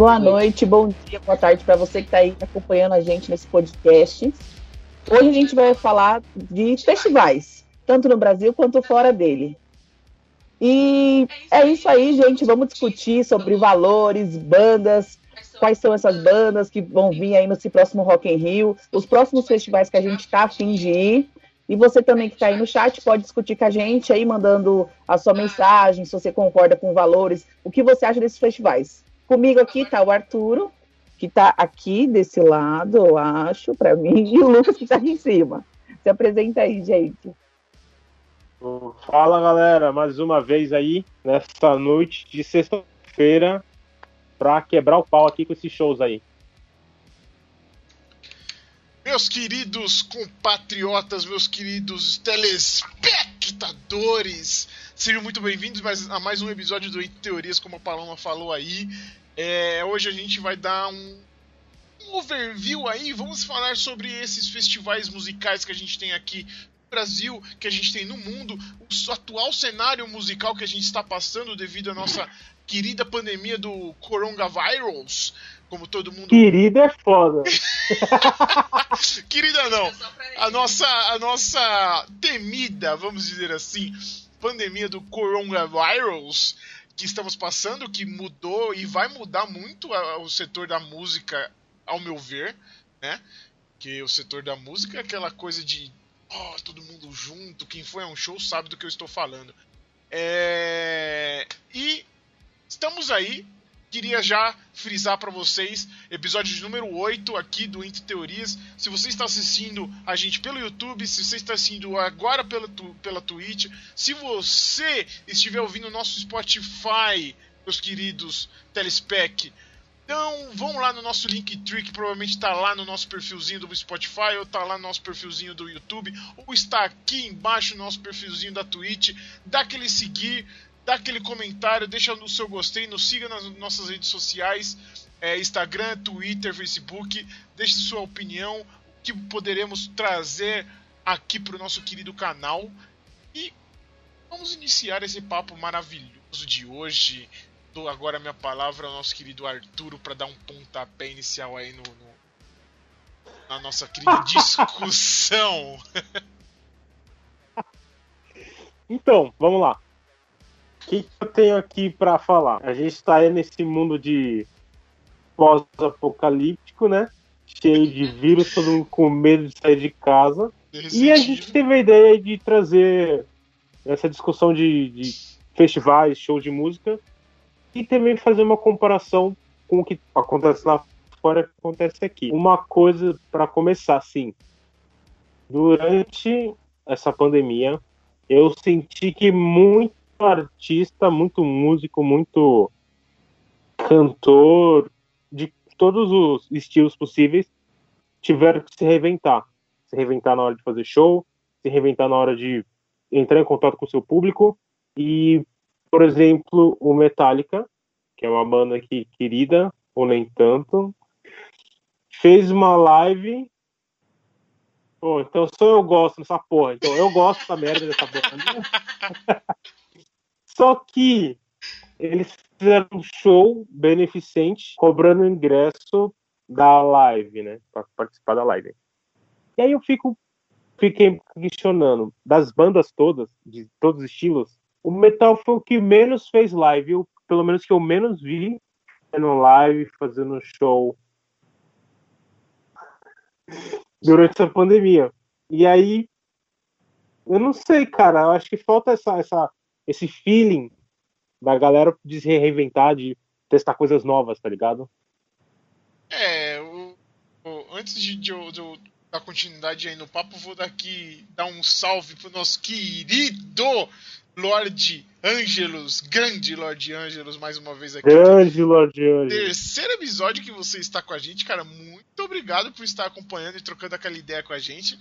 Boa noite, bom dia, boa tarde para você que está aí acompanhando a gente nesse podcast. Hoje a gente vai falar de festivais, tanto no Brasil quanto fora dele. E é isso aí, gente. Vamos discutir sobre valores, bandas, quais são essas bandas que vão vir aí nesse próximo Rock in Rio, os próximos festivais que a gente está afim de ir. E você também que está aí no chat pode discutir com a gente aí, mandando a sua mensagem, se você concorda com valores, o que você acha desses festivais. Comigo aqui está o Arturo, que está aqui desse lado, eu acho, para mim, e o Lucas que está aqui em cima. Se apresenta aí, gente. Fala galera, mais uma vez aí, nessa noite de sexta-feira, para quebrar o pau aqui com esses shows aí. Meus queridos compatriotas, meus queridos telespectadores, sejam muito bem-vindos a mais um episódio do Entre Teorias, como a Paloma falou aí. É, hoje a gente vai dar um, um overview aí, vamos falar sobre esses festivais musicais que a gente tem aqui no Brasil, que a gente tem no mundo, o atual cenário musical que a gente está passando devido à nossa querida pandemia do coronavirus como todo mundo. Querida é foda. Querida não. A nossa, a nossa temida, vamos dizer assim, pandemia do coronavirus que estamos passando, que mudou e vai mudar muito o setor da música, ao meu ver, né? Que o setor da música é aquela coisa de oh, todo mundo junto, quem foi a um show sabe do que eu estou falando. É... E estamos aí queria já frisar para vocês, episódio de número 8 aqui do Entre Teorias. Se você está assistindo a gente pelo YouTube, se você está assistindo agora pela, pela Twitch, se você estiver ouvindo o nosso Spotify, meus queridos Telespec, então vão lá no nosso Linktree, que provavelmente está lá no nosso perfilzinho do Spotify, ou está lá no nosso perfilzinho do YouTube, ou está aqui embaixo no nosso perfilzinho da Twitch. Dá aquele seguir, dá aquele comentário, deixa o seu gostei, nos siga nas nossas redes sociais, é, Instagram, Twitter, Facebook, deixe sua opinião, o que poderemos trazer aqui para o nosso querido canal. E vamos iniciar esse papo maravilhoso de hoje. Dou agora a minha palavra ao nosso querido Arturo para dar um pontapé inicial aí no, no na nossa querida discussão. então, vamos lá. O que eu tenho aqui para falar? A gente está aí nesse mundo de pós-apocalíptico, né? Cheio de vírus, todo mundo com medo de sair de casa. E a gente teve a ideia de trazer essa discussão de, de festivais, shows de música, e também fazer uma comparação com o que acontece lá fora que acontece aqui. Uma coisa para começar, sim. Durante essa pandemia, eu senti que muito artista, muito músico, muito cantor, de todos os estilos possíveis, tiveram que se reinventar. Se reinventar na hora de fazer show, se reinventar na hora de entrar em contato com o seu público. E, por exemplo, o Metallica, que é uma banda aqui querida, ou nem tanto, fez uma live. Pô, então só eu gosto dessa porra. Então eu gosto da merda dessa banda. Só que eles fizeram um show beneficente cobrando ingresso da live, né? Para participar da live. E aí eu fico fiquei questionando das bandas todas, de todos os estilos, o metal foi o que menos fez live, eu, pelo menos que eu menos vi fazendo live, fazendo show durante essa pandemia. E aí eu não sei, cara, eu acho que falta essa essa esse feeling da galera de se reinventar, de testar coisas novas, tá ligado? É, o, o, antes de, de, de, dar continuidade aí no papo, vou daqui dar um salve pro nosso querido Lorde Angelus, grande Lorde Angelus, mais uma vez aqui. Grande Lorde Angelus. Terceiro episódio que você está com a gente, cara. Muito obrigado por estar acompanhando e trocando aquela ideia com a gente.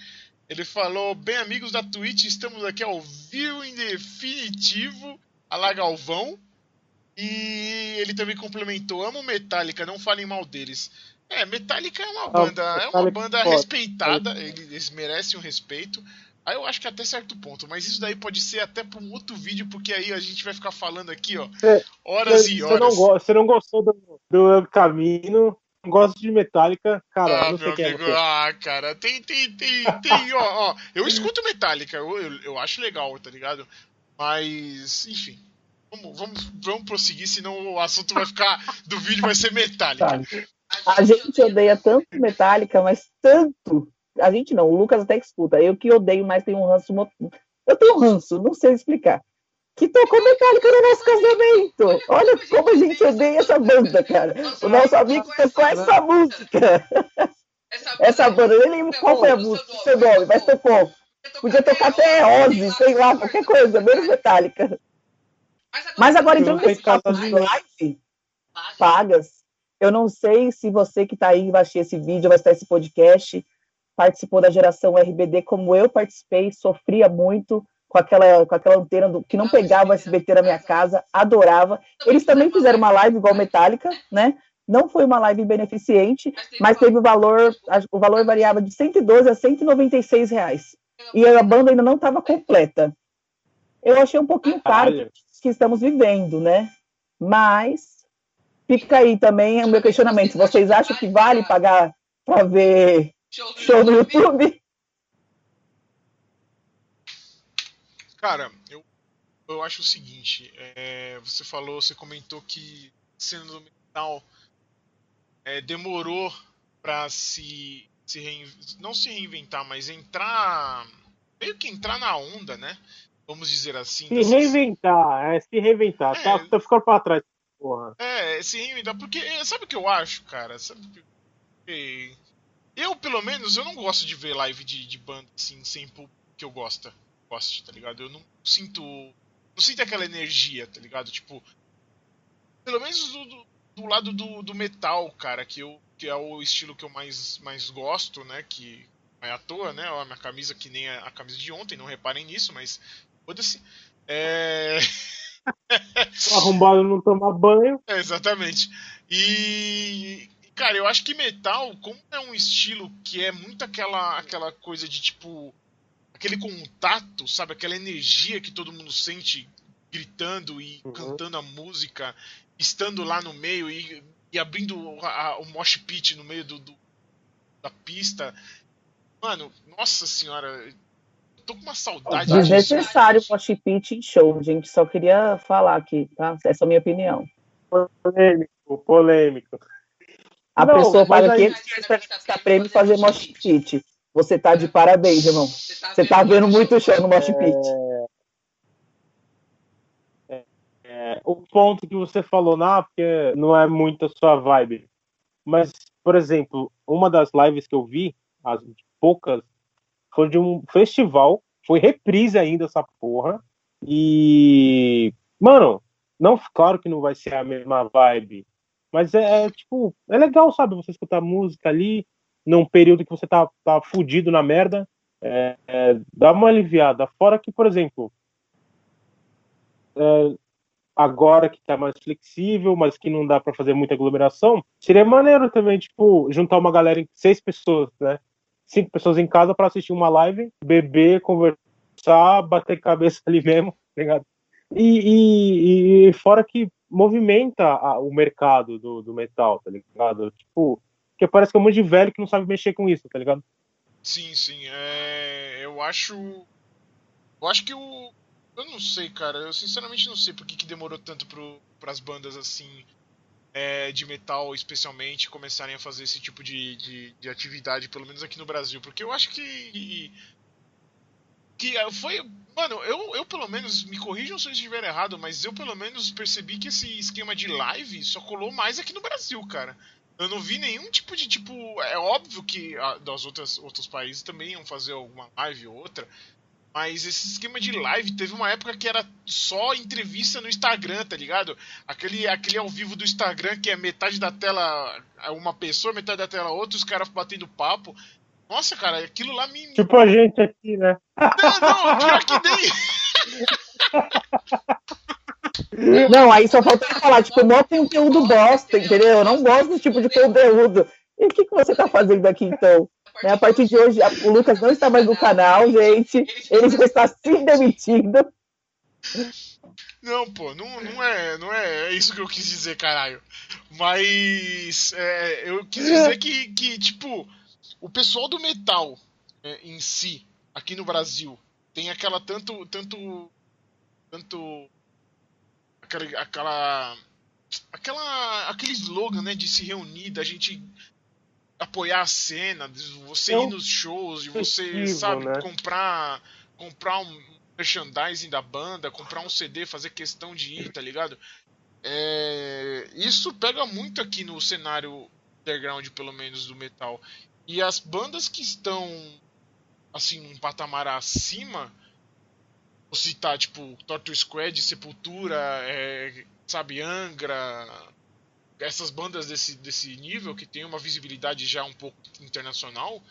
Ele falou: Bem, amigos da Twitch, estamos aqui ao vivo em definitivo, a Galvão. E ele também complementou: Amo Metallica, não falem mal deles. É, Metallica é uma banda, é uma banda respeitada, eles merecem um respeito. Aí eu acho que até certo ponto, mas isso daí pode ser até para um outro vídeo, porque aí a gente vai ficar falando aqui, ó, É, horas Você e não, horas. go- você não gostou do, do El Camino, não gosta de Metallica, cara, Ah, não sei meu quem é amigo, você. ah, cara, tem, tem, tem, tem, ó, ó, eu escuto Metallica, eu, eu, eu acho legal, tá ligado? Mas, enfim, vamos, vamos, vamos prosseguir, senão o assunto vai ficar, do vídeo vai ser Metallica. Tá. A gente odeia tanto Metallica, mas tanto. A gente não, o Lucas até que escuta. Eu que odeio mais tenho um ranço. Eu tenho um ranço, não sei explicar. Que tocou Metallica no nosso casamento. Olha como a gente odeia essa banda, cara. O nosso amigo tocou essa música. Essa banda, eu nem lembro qual foi a música, seu nome, mas tocou. Podia tocar até Ozzy, sei lá, qualquer coisa, menos Metallica. Mas agora entrando nesse papo de- live, pagas. Eu não sei se você que está aí vai assistir esse vídeo, vai estar esse podcast, participou da geração RBD como eu participei, sofria muito com aquela, com aquela antena do, que não pegava o SBT na minha casa, adorava. Eles também fizeram uma live igual Metallica, né? Não foi uma live beneficente, mas teve o valor, o valor variava de 112 a 196 reais. E a banda ainda não estava completa. Eu achei um pouquinho caro Caralho. que estamos vivendo, né? Mas fica aí também o meu questionamento. Vocês acham que vale pagar para ver show no YouTube? Cara, eu, eu acho o seguinte, é, você falou, você comentou que sendo do metal é, demorou pra se, se rein- não se reinventar, mas entrar meio que entrar na onda, né? Vamos dizer assim. Se dessas- reinventar, é, se reinventar, É. tá, tá ficando pra trás, porra. É, se reinventar, porque é, sabe o que eu acho, cara? Sabe o que eu, pelo menos, eu não gosto de ver live de, de banda assim, sem público que eu gosta, goste, tá ligado? Eu não sinto. Não sinto aquela energia, tá ligado? Tipo. Pelo menos do, do, do lado do, do metal, cara, que, eu, que é o estilo que eu mais, mais gosto, né? Que é à toa, né? Ó, A minha camisa que nem a, a camisa de ontem, não reparem nisso, mas. Foda-se. É. Arrombado não tomar banho. É, exatamente. E. Cara, eu acho que metal, como é um estilo que é muito aquela, aquela coisa de tipo. Aquele contato, sabe? Aquela energia que todo mundo sente gritando e Uhum. cantando a música, estando lá no meio e, e abrindo a- a- o mosh pit no meio do, do- da pista. Mano, nossa senhora, eu tô com uma saudade disso. Desnecessário o mosh pit em show, gente. Só queria falar aqui, tá? Essa é a minha opinião. Polêmico, polêmico. A Não, pessoa paga aí- 500 reais para buscar prêmio e fazer mosh pit. Você tá de parabéns, irmão. Você tá vendo muito show no mosh pit. É, o ponto que você falou, não, porque não é muito a sua vibe. Mas, por exemplo, uma das lives que eu vi, as poucas, foi de um festival, foi reprise ainda essa porra. E, mano, não, claro que não vai ser a mesma vibe, mas é, é, tipo, é legal, sabe, você escutar música ali num período que você tá, tá fudido na merda, é, é, dá uma aliviada. Fora que, por exemplo, é, agora que tá mais flexível, mas que não dá pra fazer muita aglomeração, seria maneiro também, tipo, juntar uma galera seis pessoas, né? Cinco pessoas em casa pra assistir uma live, beber, conversar, bater cabeça ali mesmo, tá ligado? E, e- e fora que movimenta a- o mercado do, do metal, tá ligado? Tipo, porque parece que é um monte de velho que não sabe mexer com isso, tá ligado? Sim, sim. É, eu acho. Eu acho que o. Eu não sei, cara. Eu sinceramente não sei por que, que demorou tanto pro, pras bandas assim. é, de metal, especialmente, começarem a fazer esse tipo de, de, de atividade, pelo menos aqui no Brasil. Porque eu acho que. Que foi. Mano, eu, eu pelo menos. Me corrijam se eu estiver errado, mas eu pelo menos percebi que esse esquema de live só colou mais aqui no Brasil, cara. Eu não vi nenhum tipo de tipo. É óbvio que a, das outras outros países também iam fazer alguma live ou outra. Mas esse esquema de live teve uma época que era só entrevista no Instagram, tá ligado? Aquele, aquele ao vivo do Instagram que é metade da tela é uma pessoa, metade da tela outra, os caras batendo papo. Nossa, cara, aquilo lá me. Tipo a gente aqui, né? Não, não, pior que nem. Não, aí só falta ele falar, tipo, mó conteúdo bosta, entendeu? Eu não gosto desse tipo de conteúdo. E o que, que você tá fazendo aqui, então? Né? A partir de hoje, o Lucas não está mais no canal, gente. Ele já está se demitindo. Não, pô, não, não, é, não é isso que eu quis dizer, caralho. Mas é, eu quis dizer que, que, tipo, o pessoal do metal é, em si, aqui no Brasil, tem aquela tanto. tanto. tanto. Aquela. aquela aquela aquele slogan né de se reunir da gente apoiar a cena de você é ir nos shows de você sabe né? comprar comprar um merchandising da banda comprar um CD fazer questão de ir tá ligado é, isso pega muito aqui no cenário underground pelo menos do metal e as bandas que estão assim um patamar acima citar tipo Torture Squad Sepultura é, sabe, Angra, essas bandas desse, desse nível, que tem uma visibilidade já um pouco internacional,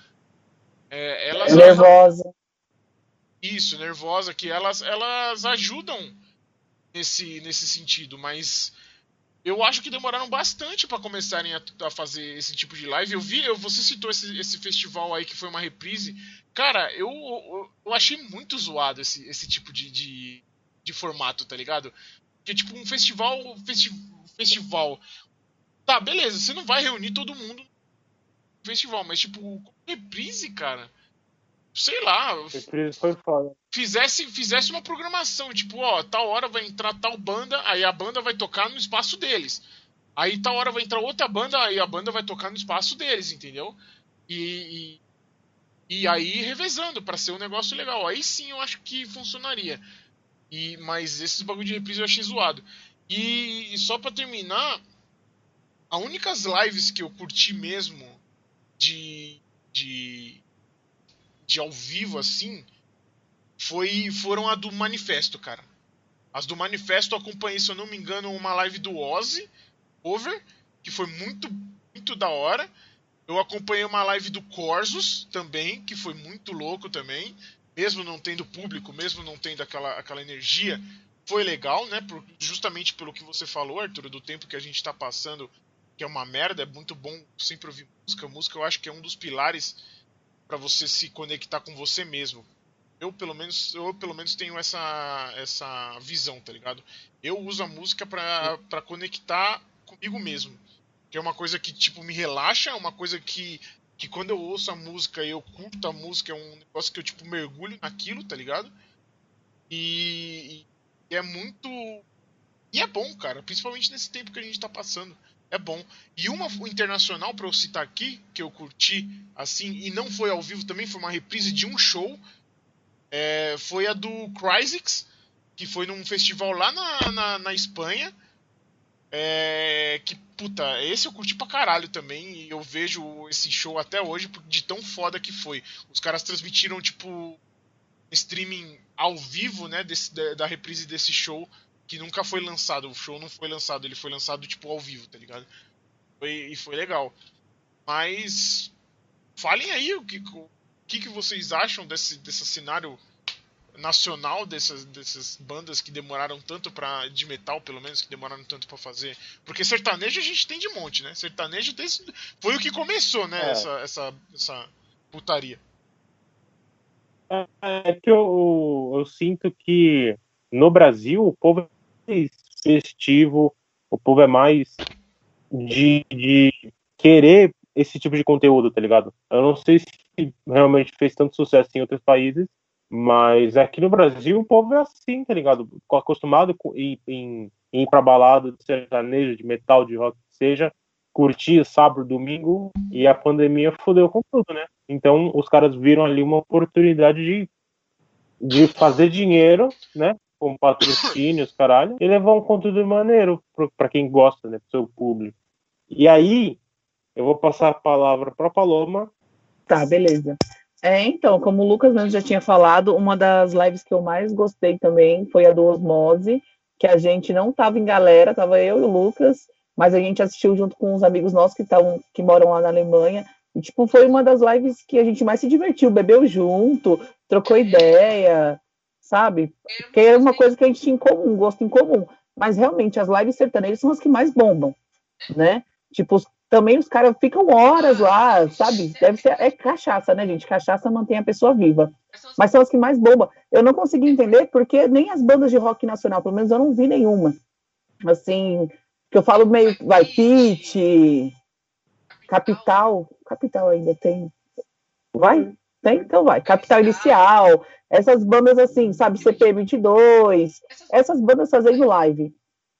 é, elas. Nervosa. Isso, nervosa, que elas, elas ajudam nesse, nesse sentido, mas eu acho que demoraram bastante para começarem a, a, fazer esse tipo de live. Eu vi, eu, você citou esse, esse festival aí que foi uma reprise. Cara, eu, eu, eu achei muito zoado esse, esse tipo de, de, de formato, tá ligado? Que é tipo um festival. Festi festival. Tá, beleza, você não vai reunir todo mundo no festival, mas tipo, reprise, cara. Sei lá. Foi foda. Fizesse, fizesse uma programação, tipo, ó, tal hora vai entrar tal banda, aí a banda vai tocar no espaço deles. Aí tal hora vai entrar outra banda, aí a banda vai tocar no espaço deles, entendeu? E, e, e aí revezando para ser um negócio legal. Aí sim eu acho que funcionaria. E, mas esses bagulho de reprise eu achei zoado. E, e só para terminar, a únicas lives que eu curti mesmo de, de, de ao vivo assim foi foram a do Manifesto, cara. As do Manifesto eu acompanhei, se eu não me engano, uma live do Ozzy, Over, que foi muito, muito da hora. Eu acompanhei uma live do Corsos também, que foi muito louco também mesmo não tendo público, mesmo não tendo aquela, aquela energia, foi legal, né? Por, justamente pelo que você falou, Arthur, do tempo que a gente está passando, que é uma merda, é muito bom sempre ouvir música. Música eu acho que é um dos pilares para você se conectar com você mesmo. Eu pelo menos, eu pelo menos tenho essa essa visão, tá ligado? Eu uso a música para conectar comigo mesmo. Que é uma coisa que tipo me relaxa, é uma coisa que que quando eu ouço a música e eu curto a música, é um negócio que eu, tipo, mergulho naquilo, tá ligado? E, e é muito. E é bom, cara, principalmente nesse tempo que a gente tá passando. É bom. E uma internacional, pra eu citar aqui, que eu curti, assim, e não foi ao vivo também, foi uma reprise de um show. É, foi a do Cryzix, que foi num festival lá na, na, na Espanha. É, que, puta, esse eu curti pra caralho também. E eu vejo esse show até hoje de tão foda que foi. Os caras transmitiram, tipo, streaming ao vivo, né? Desse, da, da reprise desse show. Que nunca foi lançado. O show não foi lançado, ele foi lançado, tipo, ao vivo, tá ligado? Foi, e foi legal. Mas. Falem aí o que, o que, que vocês acham desse, desse cenário nacional dessas, dessas bandas que demoraram tanto para de metal pelo menos que demoraram tanto para fazer porque sertanejo a gente tem de monte né sertanejo desse, foi o que começou né é. essa, essa essa putaria é, é que eu, eu sinto que no Brasil o povo festivo o povo é mais de, de querer esse tipo de conteúdo tá ligado eu não sei se realmente fez tanto sucesso em outros países mas aqui no Brasil o povo é assim, tá ligado? Acostumado em, em, em ir pra balada de sertanejo, de metal, de rock, seja, curtir sábado, domingo, e a pandemia fodeu com tudo, né? Então os caras viram ali uma oportunidade de, de fazer dinheiro, né? Com patrocínios, caralho, e levar um conteúdo maneiro para quem gosta, né? Pro seu público. E aí, eu vou passar a palavra pra Paloma. Tá, beleza. É, então, como o Lucas mesmo já tinha falado, uma das lives que eu mais gostei também foi a do Osmose, que a gente não tava em galera, tava eu e o Lucas, mas a gente assistiu junto com uns amigos nossos que, tavam, que moram lá na Alemanha. E, tipo, foi uma das lives que a gente mais se divertiu, bebeu junto, trocou ideia, sabe? Que era uma coisa que a gente tinha em comum, gosto em comum. Mas realmente, as lives sertanejas são as que mais bombam, né? Tipo, também os caras ficam horas lá, sabe? Deve ser. É cachaça, né, gente? Cachaça mantém a pessoa viva. Mas são as que mais bombam. Eu não consegui entender porque nem as bandas de rock nacional, pelo menos eu não vi nenhuma. Assim, que eu falo meio. Vai, Pit, Capital. Capital ainda tem. Vai? Tem? Então vai. Capital Inicial. Essas bandas assim, sabe? CP22. Essas bandas fazendo live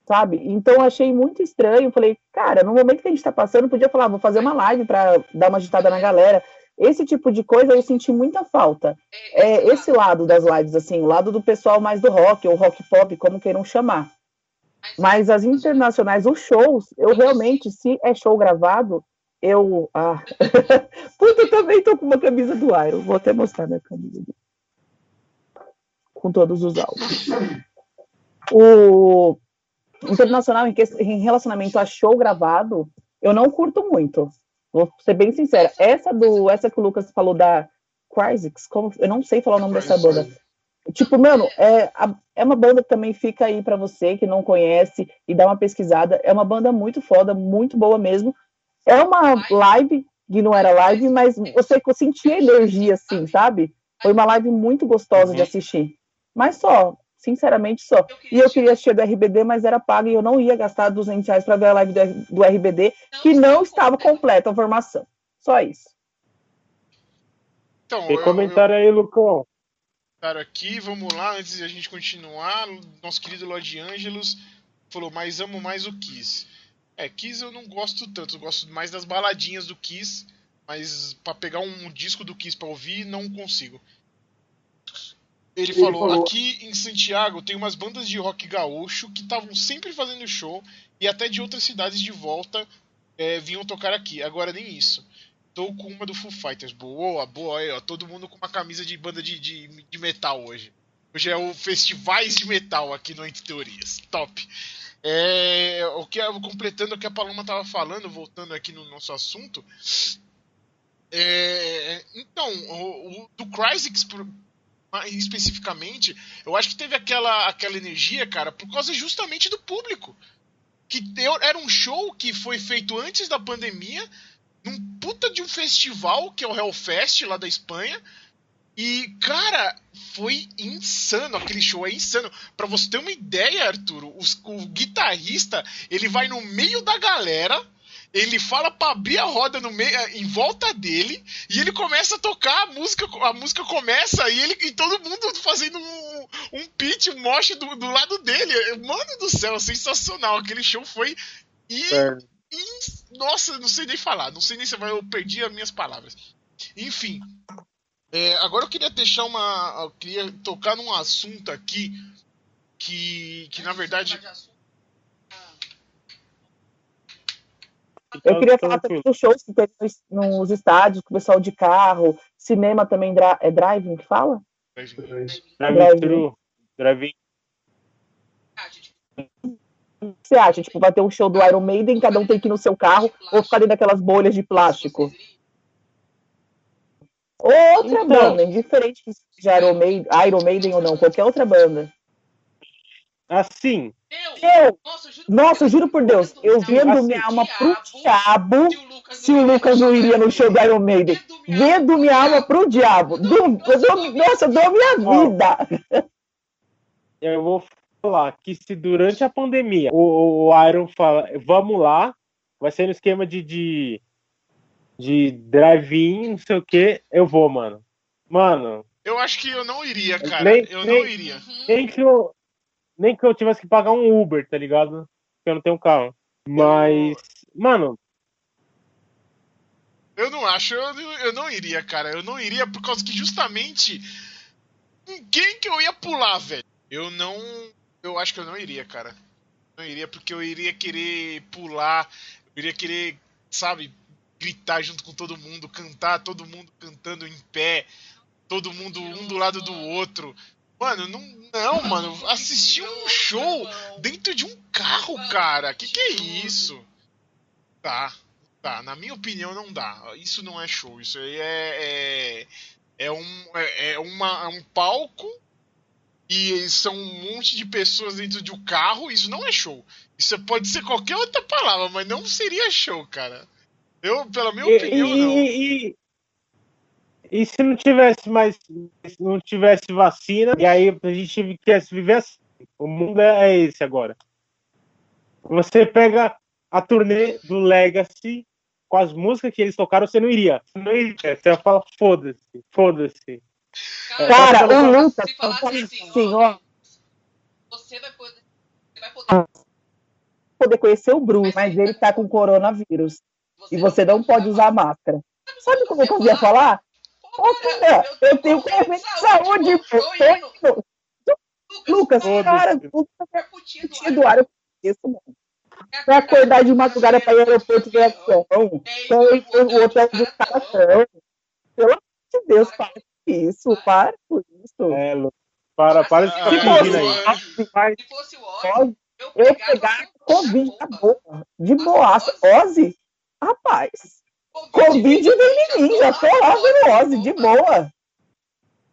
sabe? Então achei muito estranho. Falei, cara, no momento que a gente está passando, podia falar, vou fazer uma live para dar uma agitada na galera. Esse tipo de coisa eu senti muita falta. É esse lado das lives, assim, o lado do pessoal mais do rock, ou rock pop, como queiram chamar. Mas as internacionais, os shows, eu realmente, se é show gravado, eu. Ah. Puta, eu também tô com uma camisa do Iron. Vou até mostrar minha camisa. Com todos os álbuns. O internacional em, que, em relacionamento a show gravado, eu não curto muito. Vou ser bem sincera. Essa do essa que o Lucas falou da Crysis, como eu não sei falar o nome dessa banda. Tipo, mano, é, é uma banda que também fica aí para você que não conhece e dá uma pesquisada. É uma banda muito foda, muito boa mesmo. É uma live, que não era live, mas você sentia energia, assim, sabe? Foi uma live muito gostosa de uhum. assistir. Mas só, sinceramente só. E eu queria assistir do RBD, mas era pago e eu não ia gastar 200 reais para ver a live do RBD, que não estava completa a formação. Só isso. Então, Tem comentário eu, aí, Lucão. Cara, aqui, vamos lá, antes de a gente continuar, nosso querido Lord Angelos falou, mas amo mais o Kiss. É, Kiss eu não gosto tanto, eu gosto mais das baladinhas do Kiss, mas para pegar um disco do Kiss para ouvir, não consigo. Ele, ele falou, falou, aqui em Santiago tem umas bandas de rock gaúcho que estavam sempre fazendo show e até de outras cidades de volta é, vinham tocar aqui. Agora nem isso. Tô com uma do Foo Fighters. Boa, boa aí, ó. Todo mundo com uma camisa de banda de, de, de metal hoje. Hoje é o Festivais de Metal aqui no Entre Teorias. Top. É, o que, completando o que a Paloma tava falando, voltando aqui no nosso assunto. É, então, o, o do Crysis especificamente, eu acho que teve aquela, aquela energia, cara, por causa justamente do público. Que deu, era um show que foi feito antes da pandemia, num puta de um festival, que é o Hellfest lá da Espanha. E, cara, foi insano. Aquele show é insano. Pra você ter uma ideia, Arturo, os, o guitarrista, ele vai no meio da galera ele fala para abrir a roda no meio, em volta dele e ele começa a tocar a música, a música começa e ele e todo mundo fazendo um, um pitch, um mosh do, do lado dele. Mano do céu, sensacional. Aquele show foi e, e nossa, não sei nem falar, não sei nem se vai eu perdi as minhas palavras. Enfim, é, agora eu queria deixar uma, eu queria tocar num assunto aqui que que na verdade Eu queria falar também dos shows que teve nos estádios, com o pessoal de carro, cinema também, é driving que fala? Drive-thru. Drive-in. O que você acha? Tipo, vai ter um show do Iron Maiden, cada um tem que ir no seu carro, ou ficar dentro daquelas bolhas de plástico? Outra então, banda, indiferente que seja Iron Maiden, Iron Maiden ou não, qualquer outra banda. Assim, eu, nossa, eu juro por Deus, eu vendo minha alma pro diabo se o Lucas não iria no show do Iron Maiden. Vendo minha alma pro diabo. eu dou, nossa, eu dou minha vida. Eu vou falar que se durante a pandemia o, o Iron fala, vamos lá, vai ser no esquema de, de, de drive-in, não sei o que, eu vou, mano. Mano. Eu acho que eu não iria, cara. Nem, eu nem, não iria. Nem que eu, nem que eu tivesse que pagar um Uber, tá ligado? Porque eu não tenho carro. Mas, mano. Eu não acho, eu, eu não iria, cara. Eu não iria por causa que justamente. Quem que eu ia pular, velho? Eu não. Eu acho que eu não iria, cara. Não iria porque eu iria querer pular, eu iria querer, sabe, gritar junto com todo mundo, cantar, todo mundo cantando em pé, todo mundo um do lado do outro. Mano, não, não, mano. Assistir um show dentro de um carro, cara. Que que é isso? Tá, tá. Na minha opinião, não dá. Isso não é show. Isso aí é. É, é um, é, é uma, é um palco e são um monte de pessoas dentro de um carro. Isso não é show. Isso pode ser qualquer outra palavra, mas não seria show, cara. Eu, pela minha E, opinião, e- não. e- e se não tivesse mais, se não tivesse vacina, e aí a gente quisesse viver assim. O mundo é esse agora. Você pega a turnê do Legacy com as músicas que eles tocaram, você não iria. Você não iria. Você ia falar, foda-se, foda-se. Cara, Tá o Lucas se falasse fala assim, assim, ó, ó, você vai poder, você vai poder, poder conhecer o Bruce, mas ele tá com coronavírus. E você não pode usar máscara. Sabe como eu ia falar? Cara, eu tenho problema de saúde, pô. Lucas, Foda-se. cara, Lucas é curtindo do ar, eu conheço, mano. Vai acordar de madrugada pra ir ao aeroporto ver avião. Pra ir pro hotel do cartão. Pelo amor de Deus, para com isso, para com isso. É, Lu, para, para de ficar fingindo aí. Se fosse o Ozzy, eu pegava Covid na boca, de boaça. Ozzy, rapaz, Covid vem em mim, já tô lá Ozzy, de boa.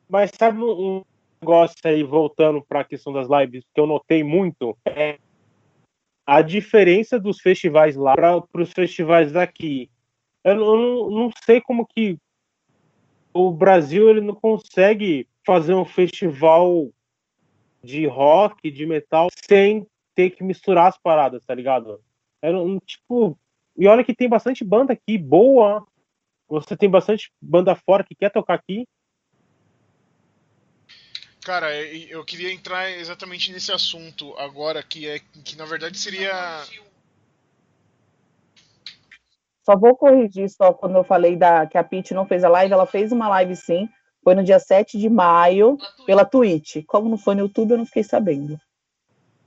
mas sabe um negócio aí, voltando para a questão das lives, que eu notei muito? É a diferença dos festivais lá para os festivais daqui. Eu, não- eu não, não sei como que o Brasil ele não consegue fazer um festival de rock, de metal, sem ter que misturar as paradas, tá ligado? Eu não- tipo, e olha que tem bastante banda aqui, boa. Você tem bastante banda fora que quer tocar aqui. Cara, eu queria entrar exatamente nesse assunto agora, que é que na verdade seria. Só vou corrigir só quando eu falei da, que a Pete não fez a live, ela fez uma live sim, foi no dia 7 de maio, pela Twitch. Como não foi no YouTube, eu não fiquei sabendo.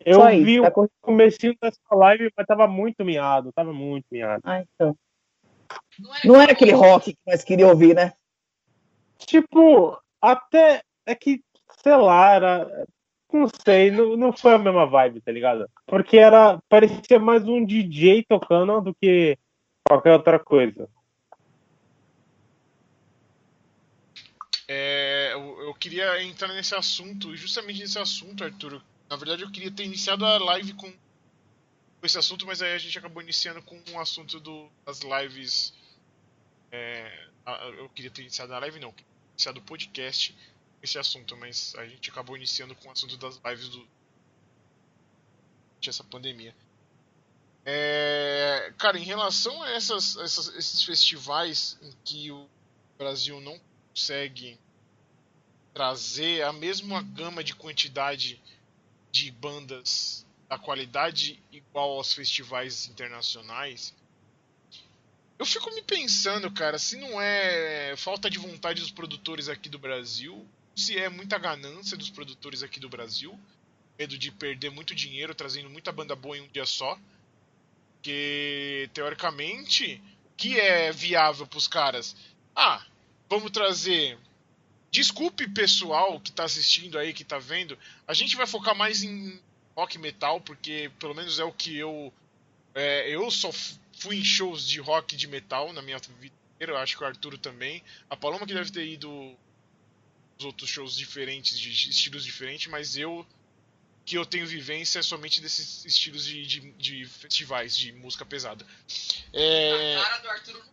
Eu Só isso, vi tá o comecinho dessa live, mas tava muito miado, tava muito miado. Ah, então. Não era aquele rock que nós queríamos ouvir, né? Tipo, até é que, sei lá, era. Não sei, não, não foi a mesma vibe, tá ligado? Porque era. Parecia mais um DJ tocando do que qualquer outra coisa. É, eu, eu queria entrar nesse assunto, justamente nesse assunto, Arthur. Na verdade, eu queria ter iniciado a live com, esse assunto, mas aí a gente acabou iniciando com um assunto do, das lives. é, eu queria ter iniciado a live, não, iniciado o podcast esse assunto, mas a gente acabou iniciando com o assunto das lives do. essa pandemia. É, cara, em relação a essas, essas- esses festivais em que o Brasil não consegue trazer a mesma gama de quantidade de bandas da qualidade igual aos festivais internacionais, eu fico me pensando, cara, se não é falta de vontade dos produtores aqui do Brasil, se é muita ganância dos produtores aqui do Brasil, medo de perder muito dinheiro trazendo muita banda boa em um dia só, que teoricamente o que é viável para os caras? Ah, vamos trazer. Desculpe pessoal que tá assistindo aí, que tá vendo. A gente vai focar mais em rock metal, porque pelo menos é o que eu. é, eu só fui em shows de rock e de metal na minha vida inteira. Eu acho que o Arturo também. A Paloma que deve ter ido nos outros shows diferentes, de estilos diferentes, mas eu. Que eu tenho vivência é somente desses estilos de, de, de festivais de música pesada. É, A cara do Arthur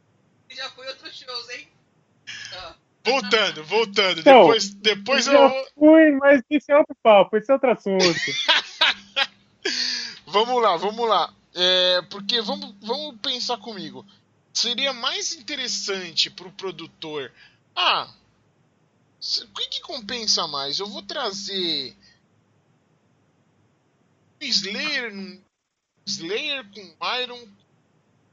já foi outros shows, hein? Ah, Voltando, voltando. Então, depois depois eu. Já fui, mas isso é outro papo, esse é outro assunto. Vamos lá, vamos lá. É, porque vamos, vamos pensar comigo. Seria mais interessante pro produtor. Ah, o que, que compensa mais? Eu vou trazer. Slayer, Slayer com Iron,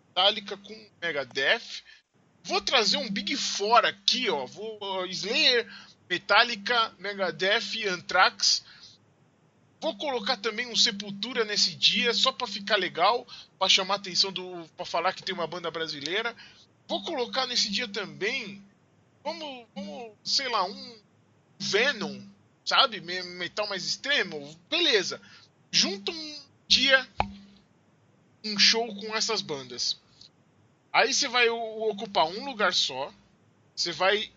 Metallica com Megadeth. Vou trazer um Big Four aqui, ó. Vou, ó, Slayer, Metallica, Megadeth Anthrax. Vou colocar também um Sepultura nesse dia, só pra ficar legal, pra chamar a atenção do. pra falar que tem uma banda brasileira. Vou colocar nesse dia também. Vamos, vamos sei lá, um Venom, sabe? Me- Metal mais extremo. Beleza. Junta um dia um show com essas bandas. Aí você vai ocupar um lugar só. Você vai.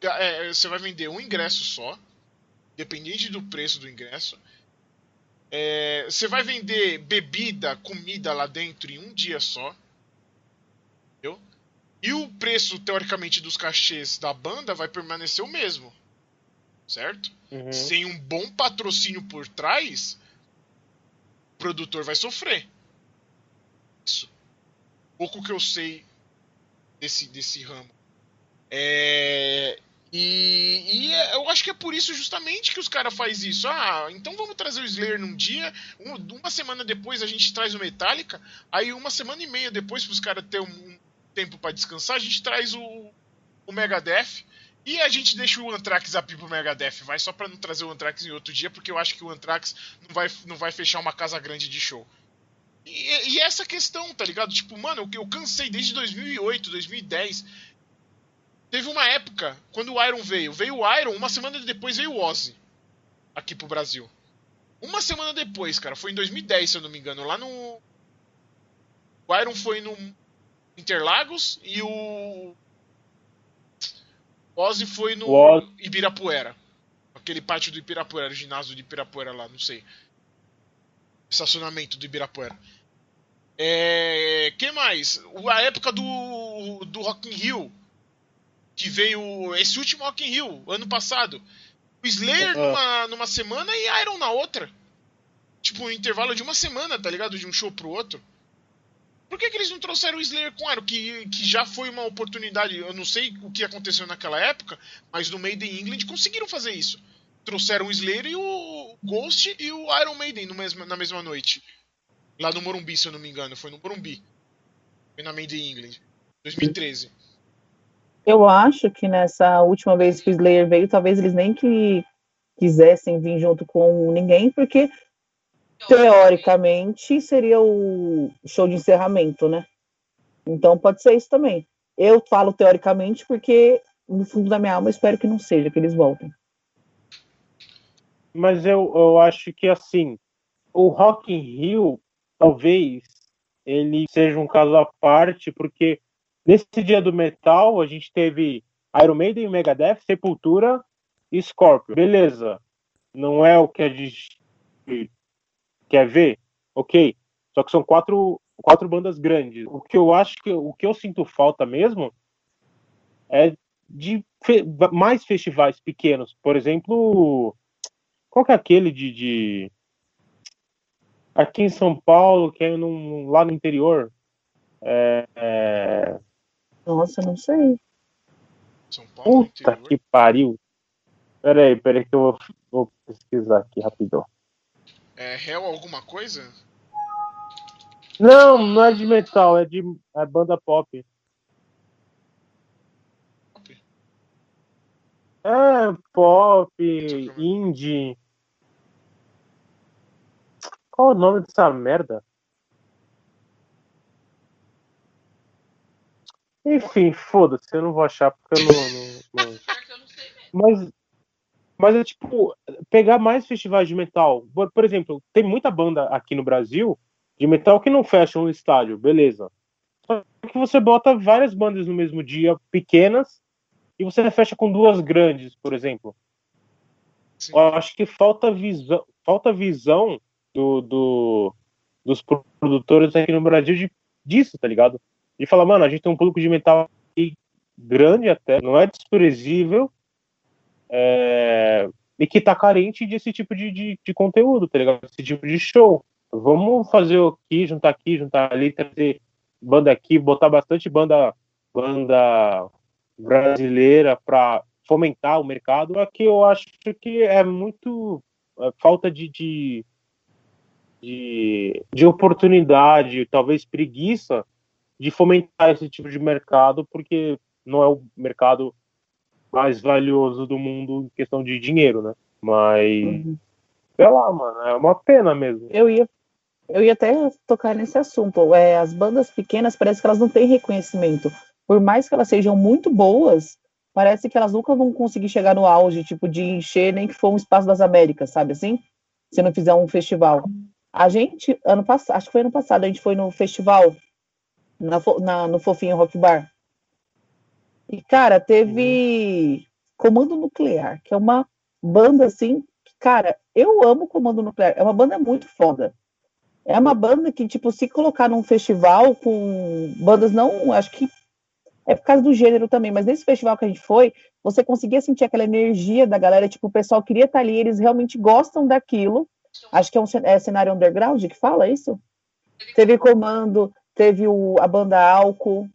é, você vai vender um ingresso só. Dependente do preço do ingresso. É, você vai vender bebida, comida lá dentro em um dia só. Entendeu? E o preço, teoricamente, dos cachês da banda vai permanecer o mesmo. Certo? Uhum. Sem um bom patrocínio por trás, o produtor vai sofrer. Isso. Pouco que eu sei desse, desse ramo. É, e, e é- eu acho que é por isso justamente que os caras fazem isso. Ah, então vamos trazer o Slayer num dia, um- uma semana depois a gente traz o Metallica, aí uma semana e meia depois, para os caras terem um, um tempo para descansar, a gente traz o, o Megadeth. E a gente deixa o Anthrax up pro Megadeth, vai só pra não trazer o Anthrax em outro dia, porque eu acho que o Anthrax não vai, não vai fechar uma casa grande de show. E, e essa questão, tá ligado? Tipo, mano, eu, eu cansei desde 2008, 2010. Teve uma época, quando o Iron veio, veio o Iron, uma semana depois veio o Ozzy aqui pro Brasil. Uma semana depois, cara, foi em 2010, se eu não me engano, lá no. O Iron foi no Interlagos e o. Ozzy foi no O Ozzy- Ibirapuera. Aquele pátio do Ibirapuera, o ginásio de Ibirapuera lá, não sei. Estacionamento do Ibirapuera. É. que mais? A época do, do Rock in Rio. Que veio. Esse último Rock in Rio, ano passado. O Slayer Ah. numa, numa semana e Iron na outra. Tipo, um intervalo de uma semana, tá ligado? De um show pro outro. Por que, que eles não trouxeram o Slayer com Iron? Que, que já foi uma oportunidade. Eu não sei o que aconteceu naquela época, mas no Made in England conseguiram fazer isso. Trouxeram o Slayer e o Ghost e o Iron Maiden mesmo, na mesma noite. Lá no Morumbi, se eu não me engano. Foi no Morumbi. Foi na Made in England. 2013. Eu acho que nessa última vez que o Slayer veio, talvez eles nem que quisessem vir junto com ninguém, porque teoricamente seria o show de encerramento, né? Então pode ser isso também. Eu falo teoricamente porque no fundo da minha alma espero que não seja, que eles voltem. Mas eu, eu acho que assim, o Rock in Rio, talvez ele seja um caso à parte, porque nesse dia do metal a gente teve Iron Maiden, Megadeth, Sepultura e Scorpio. Beleza. Não é o que a gente quer ver? Ok. Só que são quatro, quatro bandas grandes. O que eu acho que o que eu sinto falta mesmo é de fe- mais festivais pequenos. Por exemplo, qual que é aquele de, de- aqui em São Paulo, que é num- lá no interior? É, é, Nossa, não sei. São Paulo, Puta interior. que pariu. Peraí, peraí que eu vou, vou pesquisar aqui rapidão. É Hell alguma coisa? Não, não é de metal, é de é banda pop. É pop, indie. Qual o nome dessa merda? Enfim, foda-se, eu não vou achar porque eu não. não- não-. Mas, mas é tipo, pegar mais festivais de metal. Por, exemplo, tem muita banda aqui no Brasil de metal que não fecham um estádio, beleza. Só que você bota várias bandas no mesmo dia, pequenas, e você fecha com duas grandes, por exemplo. Sim. Eu acho que falta visão, falta visão do, do- dos produtores aqui no Brasil de, disso, tá ligado? De falar, mano, a gente tem um público de metal grande até, não é desprezível, é, e que tá carente desse tipo de, de, de conteúdo, tá ligado? Esse tipo de show. Vamos fazer aqui, juntar aqui, juntar ali, trazer banda aqui, botar bastante banda, banda brasileira para fomentar o mercado. Aqui eu acho que é muito é, falta de, de, de, de oportunidade, talvez preguiça de fomentar esse tipo de mercado, porque não é o mercado mais valioso do mundo em questão de dinheiro, né? Mas, Uhum. sei lá, mano, é uma pena mesmo. Eu ia, eu ia até tocar nesse assunto. É, as bandas pequenas parece que elas não têm reconhecimento. Por mais que elas sejam muito boas, parece que elas nunca vão conseguir chegar no auge, tipo, de encher nem que for um espaço das Américas, sabe assim? Se não fizer um festival. A gente, ano passado, acho que foi ano passado, a gente foi no festival, na, na- no Fofinho Rock Bar. E, cara, teve Comando Nuclear, que é uma banda assim, que, cara, eu amo Comando Nuclear, é uma banda muito foda. É uma banda que, tipo, se colocar num festival com bandas não. Acho que é por causa do gênero também, mas nesse festival que a gente foi, você conseguia sentir aquela energia da galera, tipo, o pessoal queria estar ali, eles realmente gostam daquilo. Acho que é um é cenário underground que fala isso? Teve comando, teve o, a banda álcool,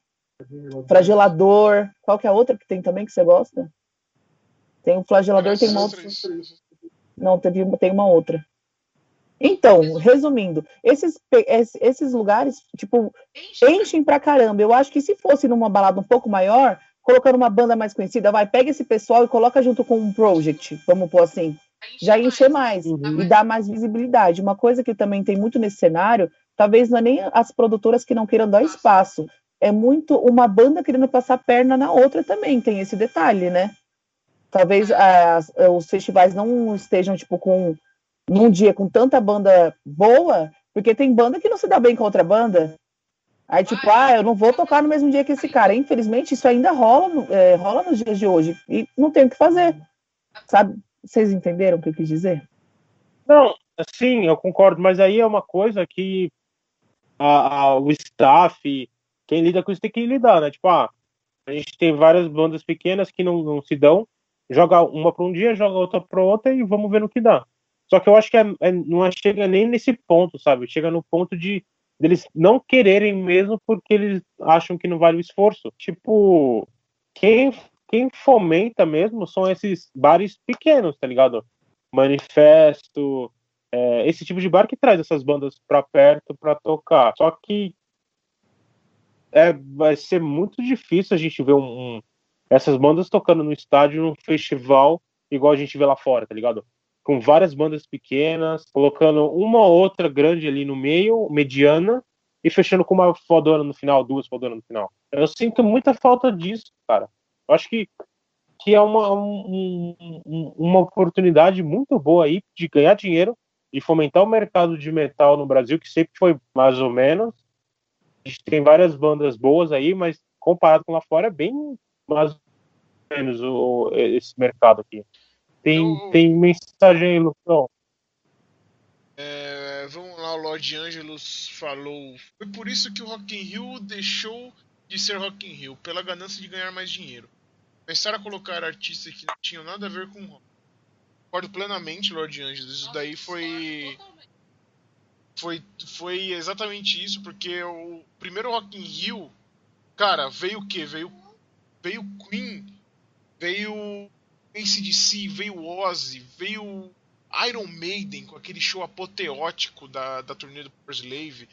flagelador. Qual que é a outra que tem também que você gosta? Tem o flagelador, tem uma outra. Não, teve, tem uma outra. Então, resumindo, esses, esses lugares, tipo, enchem pra caramba. Eu acho que se fosse numa balada um pouco maior, colocando uma banda mais conhecida, vai, pega esse pessoal e coloca junto com um project, vamos pôr assim, já encher mais uhum. e dá mais visibilidade. Uma coisa que também tem muito nesse cenário, talvez não é nem as produtoras que não queiram dar espaço, é muito uma banda querendo passar perna na outra também, tem esse detalhe, né? Talvez as, os festivais não estejam, tipo, com num dia com tanta banda boa, porque tem banda que não se dá bem com outra banda. Aí, tipo, ah, eu não vou tocar no mesmo dia que esse cara. Infelizmente, isso ainda rola, é, rola nos dias de hoje. E não tem o que fazer. Sabe? Vocês entenderam o que eu quis dizer? Não, sim, eu concordo, mas aí é uma coisa que a, a, o staff, quem lida com isso tem que lidar, né? Tipo, ah, a gente tem várias bandas pequenas que não, não se dão, joga uma para um dia, joga outra para outra e vamos ver no que dá. Só que eu acho que é, é, não é, chega nem nesse ponto, sabe? Chega no ponto de eles não quererem mesmo porque eles acham que não vale o esforço. Tipo, quem, quem fomenta mesmo são esses bares pequenos, tá ligado? Manifesto, é, esse tipo de bar que traz essas bandas pra perto pra tocar. Só que é, vai ser muito difícil a gente ver um, um, essas bandas tocando no estádio, num festival, igual a gente vê lá fora, tá ligado? com várias bandas pequenas, colocando uma ou outra grande ali no meio, mediana, e fechando com uma fodona no final, duas fodonas no final. Eu sinto muita falta disso, cara. Eu acho que, que é uma, um, uma oportunidade muito boa aí de ganhar dinheiro, de fomentar o mercado de metal no Brasil, que sempre foi mais ou menos. A gente tem várias bandas boas aí, mas comparado com lá fora é bem mais ou menos o, esse mercado aqui. Tem, tem mensagem aí, Lucão. É, vamos lá, o Lord Angelus falou. Foi por isso que o Rock in Rio deixou de ser Rock in Rio, pela ganância de ganhar mais dinheiro. Começaram a colocar artistas que não tinham nada a ver com rock. Concordo plenamente, Lord Angelus. Isso daí foi. Foi, foi exatamente isso, porque o primeiro Rock in Rio, cara, veio o quê? Veio, veio Queen, veio ACDC, veio Ozzy, veio Iron Maiden com aquele show apoteótico da, da turnê do Power Slave.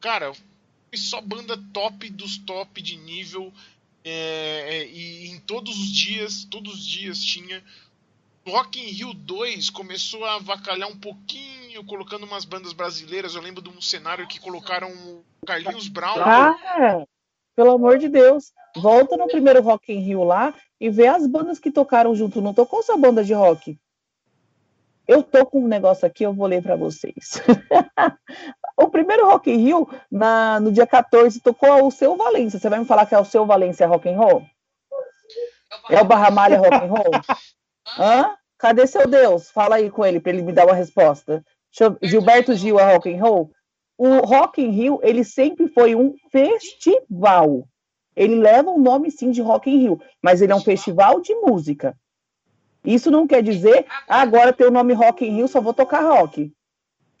Cara, foi só banda top dos top de nível. É, é, e em todos os dias, todos os dias tinha. Rock in Rio 2 começou a avacalhar um pouquinho, colocando umas bandas brasileiras. Eu lembro de um cenário que colocaram o Carlinhos Brown. Ah, pelo amor de Deus. Volta no primeiro Rock in Rio lá e vê as bandas que tocaram junto. Não tocou sua banda de rock. Eu tô com um negócio aqui, eu vou ler para vocês. o primeiro Rock in Rio, na, no dia 14, tocou o Seu Valência. Você vai me falar que é o Seu Valência Rock and Roll? É o Barra Malha Rock and Roll? Hã? Cadê seu Deus? Fala aí com ele para ele me dar uma resposta. Eu... Gilberto Gil é Rock and Roll? O Rock in Rio, ele sempre foi um festival. Ele leva o nome sim de Rock in Rio, mas ele é um festival de música. Isso não quer dizer, ah, agora tem o nome Rock in Rio, só vou tocar rock.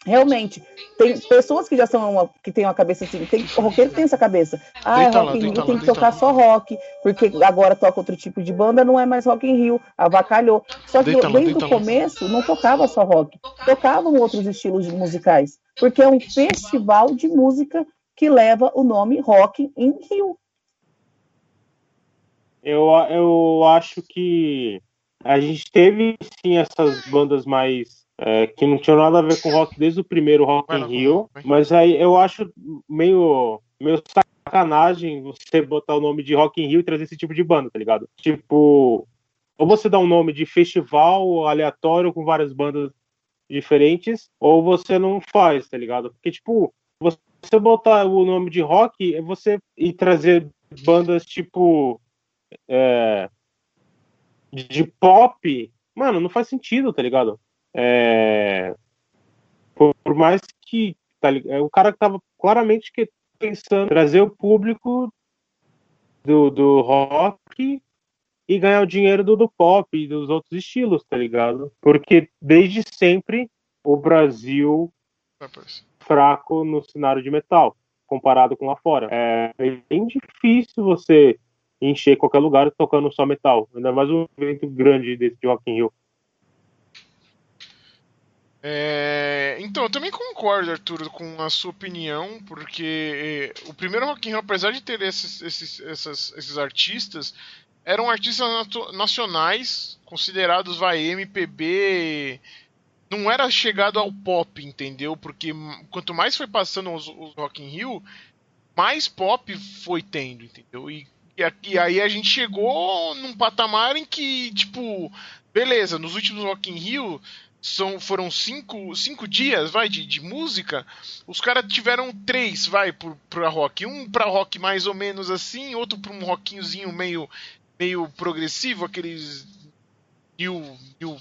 Realmente, tem pessoas que já são uma, que tem uma cabeça assim, tem, o roqueiro tem essa cabeça. Ah, é Rock in Rio tem que tocar só rock, porque agora toca outro tipo de banda, não é mais Rock in Rio, avacalhou. Só que desde o começo não tocava só rock, tocavam outros estilos musicais, porque é um festival de música que leva o nome Rock in Rio. Eu, eu acho que a gente teve sim essas bandas mais é, que não tinham nada a ver com rock desde o primeiro Rock in Rio, mas aí eu acho meio, meio sacanagem você botar o nome de Rock in Rio e trazer esse tipo de banda, tá ligado? Tipo, ou você dá um nome de festival aleatório com várias bandas diferentes, ou você não faz, tá ligado? Porque, tipo, você botar o nome de rock, é você e trazer bandas tipo é, de pop, mano, não faz sentido, tá ligado? É, por, por, mais que tá ligado? É um cara que tava claramente que, pensando em trazer o público do, do rock e ganhar o dinheiro do, do pop e dos outros estilos, tá ligado? Porque desde sempre o Brasil fraco no cenário de metal, comparado com lá fora. É bem difícil você encher qualquer lugar tocando só metal, ainda mais um evento grande desse de Rock in Rio. É, então, eu também concordo, Arthur, com a sua opinião, porque eh, o primeiro Rock in Rio, apesar de ter esses, esses, essas, esses artistas, eram artistas nacionais, considerados, vai, MPB, não era chegado ao pop, entendeu? Porque quanto mais foi passando os, os Rock in Rio, mais pop foi tendo, entendeu? E, e, e aí a gente chegou num patamar em que, tipo, beleza, nos últimos Rock in Rio são, foram cinco, cinco dias, vai, de, de música, os caras tiveram três, vai, por, pra rock. Um pra rock mais ou menos assim, outro pra um rockinhozinho meio, meio progressivo, aqueles new, new,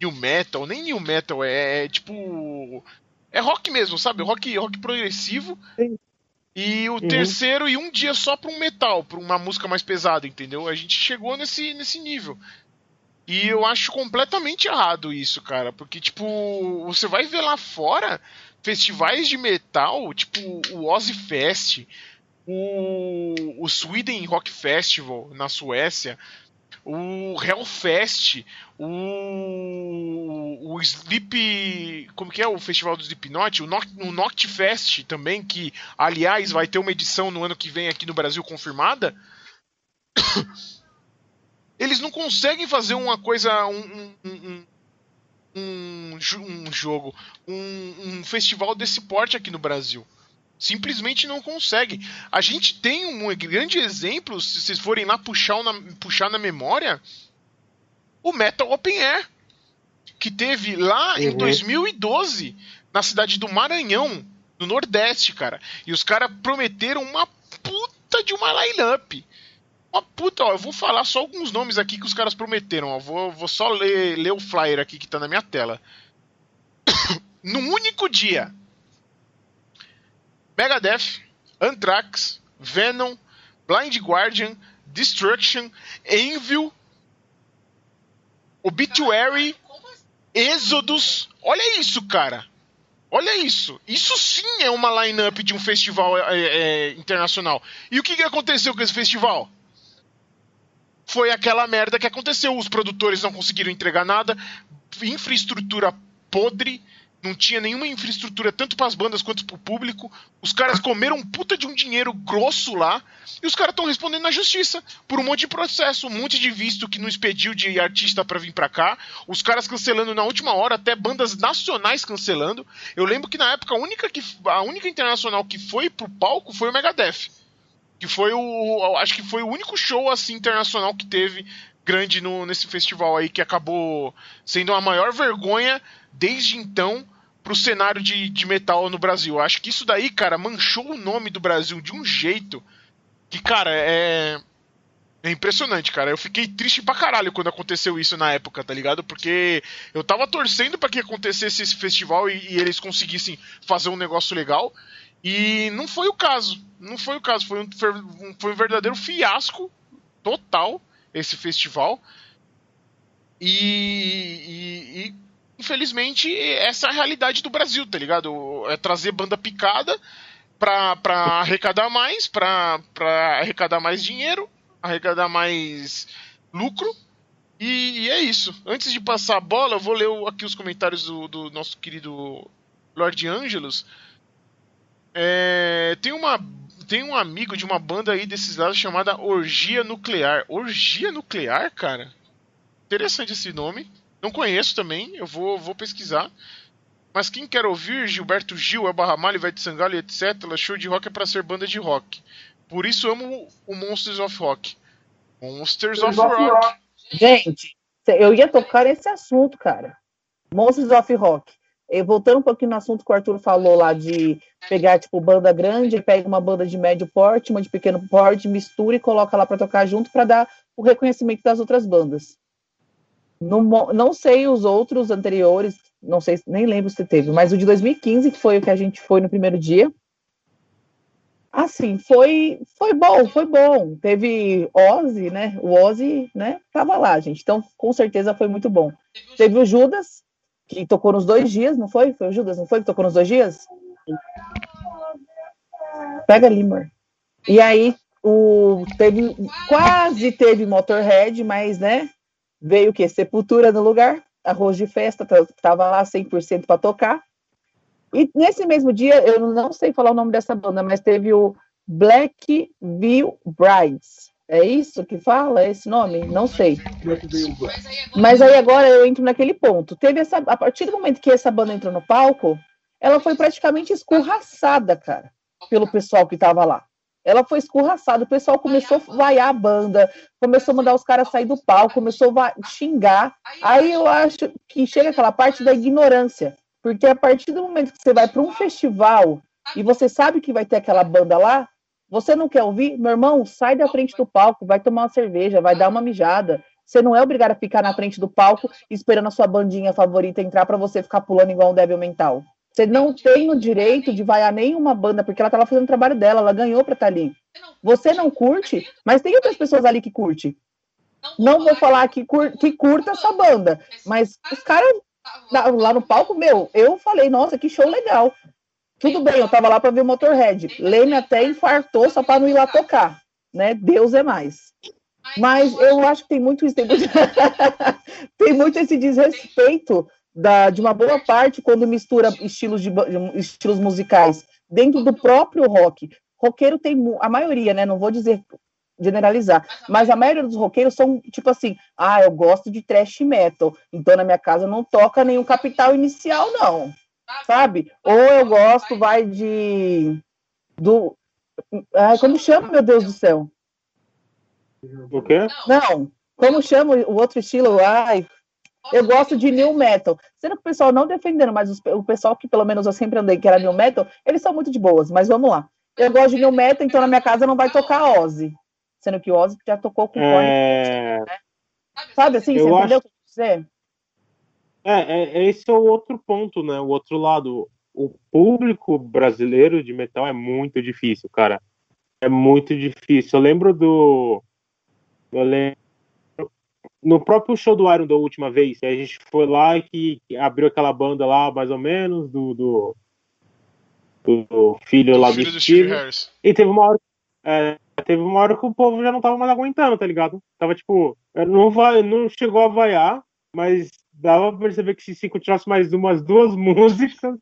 new metal, nem new metal, é, é tipo... É rock mesmo, sabe? Rock, rock progressivo. Sim. E o uhum. terceiro e um dia só para um metal, para uma música mais pesada, entendeu? A gente chegou nesse, nesse nível. E eu acho completamente errado isso, cara. Porque, tipo, você vai ver lá fora festivais de metal, tipo o Ozzy Fest, o, o Sweden Rock Festival na Suécia, o Hellfest, o, o Sleep. Como que é o festival do Slipknot? O, Noct, o Noctfest também, que aliás vai ter uma edição no ano que vem aqui no Brasil confirmada eles não conseguem fazer uma coisa, um, um, um, um jogo, um, festival desse porte aqui no Brasil. Simplesmente não consegue. A gente tem um grande exemplo, se vocês forem lá puxar na, puxar na memória, o Metal Open Air, que teve lá uhum. em 2012, na cidade do Maranhão, no Nordeste, cara. E os caras prometeram uma puta de uma line-up. Ó, puta, ó, eu vou falar só alguns nomes aqui que os caras prometeram. Ó. Vou, vou só ler, ler o flyer aqui que tá na minha tela. Num único dia. Megadeth, Anthrax, Venom, Blind Guardian, Destruction, Envil, Obituary, Exodus. Olha isso, cara. Olha isso. Isso sim é uma line-up de um festival é, é, internacional. E o que, que aconteceu com esse festival? foi aquela merda que aconteceu. Os produtores não conseguiram entregar nada, infraestrutura podre, não tinha nenhuma infraestrutura tanto para as bandas quanto para o público. Os caras comeram puta de um dinheiro grosso lá e os caras estão respondendo na justiça por um monte de processo, um monte de visto que não expediu de artista para vir para cá. Os caras cancelando na última hora, até bandas nacionais cancelando. Eu lembro que na época a única que a única internacional que foi pro palco foi o Megadeth que foi o. Acho que foi o único show assim internacional que teve grande no, nesse festival aí, que acabou sendo a maior vergonha desde então pro cenário de, de metal no Brasil. Acho que isso daí, cara, manchou o nome do Brasil de um jeito que, cara, é. É impressionante, cara. Eu fiquei triste pra caralho quando aconteceu isso na época, tá ligado? Porque eu tava torcendo para que acontecesse esse festival e, e, eles conseguissem fazer um negócio legal. E não foi o caso. Não foi o caso. Foi um, foi um verdadeiro fiasco total esse festival. E, e, e, infelizmente essa é a realidade do Brasil, tá ligado? É trazer banda picada pra, pra arrecadar mais, pra, pra arrecadar mais dinheiro, arrecadar mais lucro. E, e, é isso. Antes de passar a bola, eu vou ler aqui os comentários do, do nosso querido Lord Angelus. É, tem, uma, tem um amigo de uma banda aí desses lados chamada Orgia Nuclear. Orgia Nuclear, cara? Interessante esse nome. Não conheço também, eu vou, vou pesquisar. Mas quem quer ouvir Gilberto Gil, Elba Ramalho, Ivete Sangalo, etc., show de rock é para ser banda de rock. Por isso amo o Monsters of Rock. Monsters of Rock. Gente, eu ia tocar esse assunto, cara. Monsters of Rock. E voltando um pouquinho no assunto que o Arthur falou lá de pegar, tipo, banda grande, pega uma banda de médio porte, uma de pequeno porte, mistura e coloca lá para tocar junto para dar o reconhecimento das outras bandas. Não, não sei os outros anteriores, não sei, nem lembro se teve, mas o de 2015, que foi o que a gente foi no primeiro dia. Assim, foi, foi bom, foi bom. Teve Ozzy, né? O Ozzy, né? Tava lá, gente. Então, com certeza foi muito bom. Teve o Judas, que tocou nos dois dias, não foi? Foi o Judas, não foi? Que tocou nos dois dias? Pega ali, amor. E aí, o, teve, quase teve Motorhead, mas, né? Veio o quê? Sepultura no lugar. Arroz de festa, tava lá 100% para tocar. E nesse mesmo dia, eu não sei falar o nome dessa banda, mas teve o Black Veil Brides. É isso que fala esse nome? Não sei. Mas aí agora eu entro naquele ponto. Teve essa, a partir do momento que essa banda entrou no palco, ela foi praticamente escorraçada, cara, pelo pessoal que estava lá. Ela foi escorraçada, o pessoal começou a vaiar a banda, começou a mandar os caras sair do palco, começou a xingar. Aí eu acho que chega aquela parte da ignorância, porque a partir do momento que você vai para um festival e você sabe que vai ter aquela banda lá, você não quer ouvir? Meu irmão, sai da frente do palco, vai tomar uma cerveja, vai dar uma mijada. Você não é obrigado a ficar na frente do palco esperando a sua bandinha favorita entrar para você ficar pulando igual um débil mental. Você não tem o direito de vaiar nenhuma banda, porque ela estava fazendo o trabalho dela, ela ganhou para estar tá ali. Você não curte, mas tem outras pessoas ali que curte. Não vou falar que, cur que curta essa banda, mas os caras lá no palco, meu, eu falei, nossa, que show legal. Tudo bem, eu tava lá para ver o Motorhead. Leme até infartou só para não ir lá tocar, né? Deus é mais. Mas eu acho que tem muito isso, tem muito, tem muito esse desrespeito da, de uma boa parte quando mistura estilos, de, estilos musicais dentro do próprio rock. Roqueiro tem a maioria, né? Não vou dizer generalizar, mas a maioria dos roqueiros são tipo assim: ah, eu gosto de thrash metal, então na minha casa não toca nenhum capital inicial, não, sabe? Ou eu gosto, vai de do, ai, como chama, meu Deus do céu? O quê? Não, como chama o outro estilo? Ai, eu gosto de new metal. Sendo que o pessoal não defendendo, mas os, o pessoal que pelo menos eu sempre andei que era new metal, eles são muito de boas, mas vamos lá. Eu gosto de new metal, então na minha casa não vai tocar Ozzy. Sendo que Ozzy já tocou com é... né? Sabe assim, eu você acho... entendeu o que eu dizer? É, é, esse é o outro ponto, né? O outro lado. O público brasileiro de metal é muito difícil, cara. É muito difícil. Eu lembro do. Eu lembro no próprio show do Iron da última vez, a gente foi lá e que abriu aquela banda lá, mais ou menos, do, do, do filho lá filho do, do Steve. Harris. E teve uma hora. É, teve uma hora que o povo já não tava mais aguentando, tá ligado? Tava tipo, não, vai, não chegou a vaiar, mas dava pra perceber que se, se continuasse mais umas duas músicas,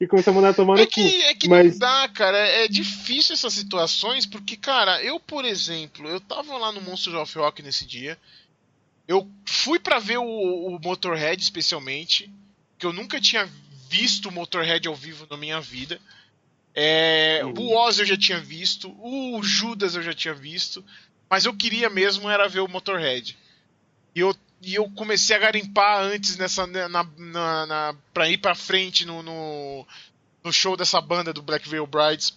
e começou a mandar tomar é que, cu. É que mas... não dá, cara. É, é difícil essas situações, porque, cara, eu, por exemplo, eu tava lá no Monsters of Rock nesse dia. Eu fui para ver o, o, Motorhead especialmente, que eu nunca tinha visto o Motorhead ao vivo na minha vida. É, uhum. O Oz eu já tinha visto, o Judas eu já tinha visto, mas eu queria mesmo era ver o Motorhead. E eu, e eu comecei a garimpar antes nessa na, na, na para ir para frente no, no, no show dessa banda do Black Veil Brides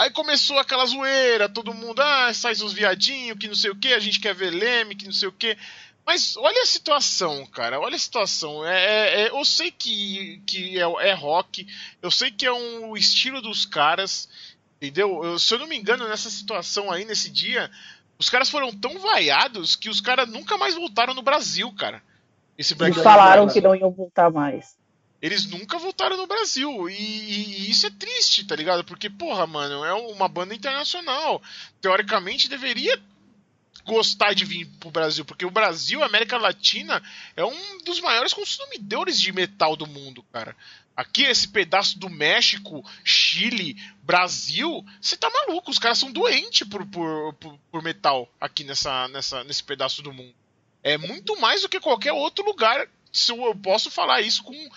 Aí começou aquela zoeira, todo mundo, ah, sai os viadinhos, que não sei o que, a gente quer ver Leme, que não sei o que. Mas olha a situação, cara, olha a situação. É, é, é eu sei que, que é, é, rock, eu sei que é um estilo dos caras, entendeu? Eu, se eu não me engano, nessa situação aí, nesse dia, os caras foram tão vaiados que os caras nunca mais voltaram no Brasil, cara. Esse Eles falaram que não iam voltar mais eles nunca voltaram no Brasil. E, e, e, isso é triste, tá ligado? Porque, porra, mano, é uma banda internacional. Teoricamente deveria gostar de vir pro Brasil, porque o Brasil, a América Latina, é um dos maiores consumidores de metal do mundo, cara. Aqui, esse pedaço do México, Chile, Brasil, você tá maluco, os caras são doentes por, por, por, por metal aqui nessa, nessa, nesse pedaço do mundo. É muito mais do que qualquer outro lugar se eu posso falar isso com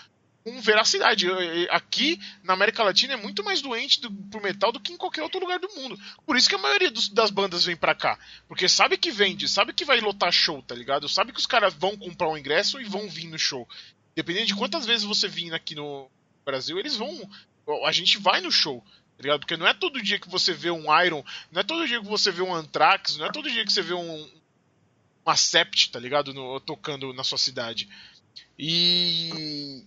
com veracidade. Aqui na América Latina é muito mais doente do, pro metal do que em qualquer outro lugar do mundo. Por isso que a maioria dos, das bandas vem pra cá. Porque sabe que vende, sabe que vai lotar show, tá ligado? Sabe que os caras vão comprar um ingresso e vão vir no show. Dependendo de quantas vezes você vir aqui no Brasil, eles vão. A gente vai no show. Tá ligado? Porque não é todo dia que você vê um Iron, não é todo dia que você vê um Anthrax, não é todo dia que você vê um, uma Sept, tá ligado? No, tocando na sua cidade. E.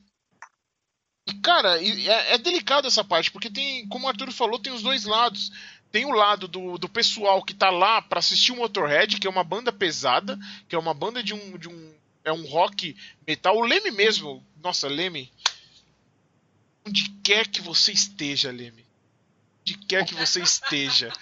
E, cara, é, é delicado essa parte, porque tem, como o Arthur falou, tem os dois lados. Tem o lado do, do pessoal que tá lá para assistir o Motorhead, que é uma banda pesada, que é uma banda de um, de um. É um rock metal. O Leme mesmo. Nossa, Leme. Onde quer que você esteja, Leme. Onde quer que você esteja.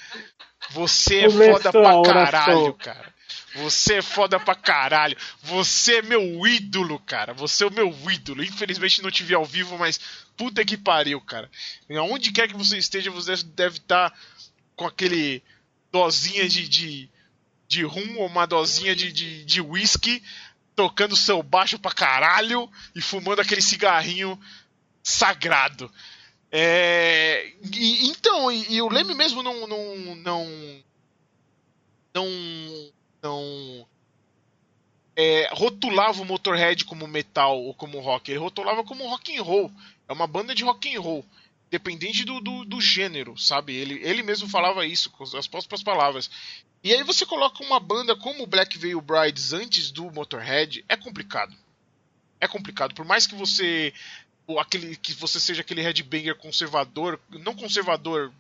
Você é foda pra caralho, cara. Você é foda pra caralho. Você é meu ídolo, cara. Você é o meu ídolo. Infelizmente não te vi ao vivo, mas puta que pariu, cara. Onde quer que você esteja, você deve estar tá com aquele dosinha de, de, de rum ou uma dosinha de, de, de whisky, tocando seu baixo pra caralho e fumando aquele cigarrinho sagrado. É, e, então, e, e, o Leme mesmo não não não não, não é, rotulava o Motorhead como metal ou como rock, ele rotulava como rock and roll. É uma banda de rock and roll, dependente do, do, do gênero, sabe? Ele, ele mesmo falava isso com as próprias palavras. E aí você coloca uma banda como Black Veil Brides antes do Motorhead, é complicado. É complicado. Por mais que você aquele que você seja aquele headbanger conservador, não conservador,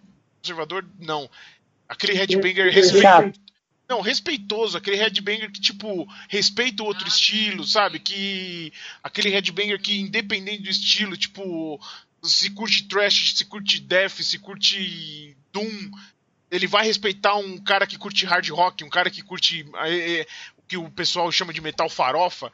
conservador não, aquele headbanger respeitoso, não, respeitoso, aquele headbanger que tipo respeita o outro estilo, sabe? Que aquele headbanger que independente do estilo, tipo se curte trash, se curte death, se curte doom, ele vai respeitar um cara que curte hard rock, um cara que curte é, é, o que o pessoal chama de metal farofa.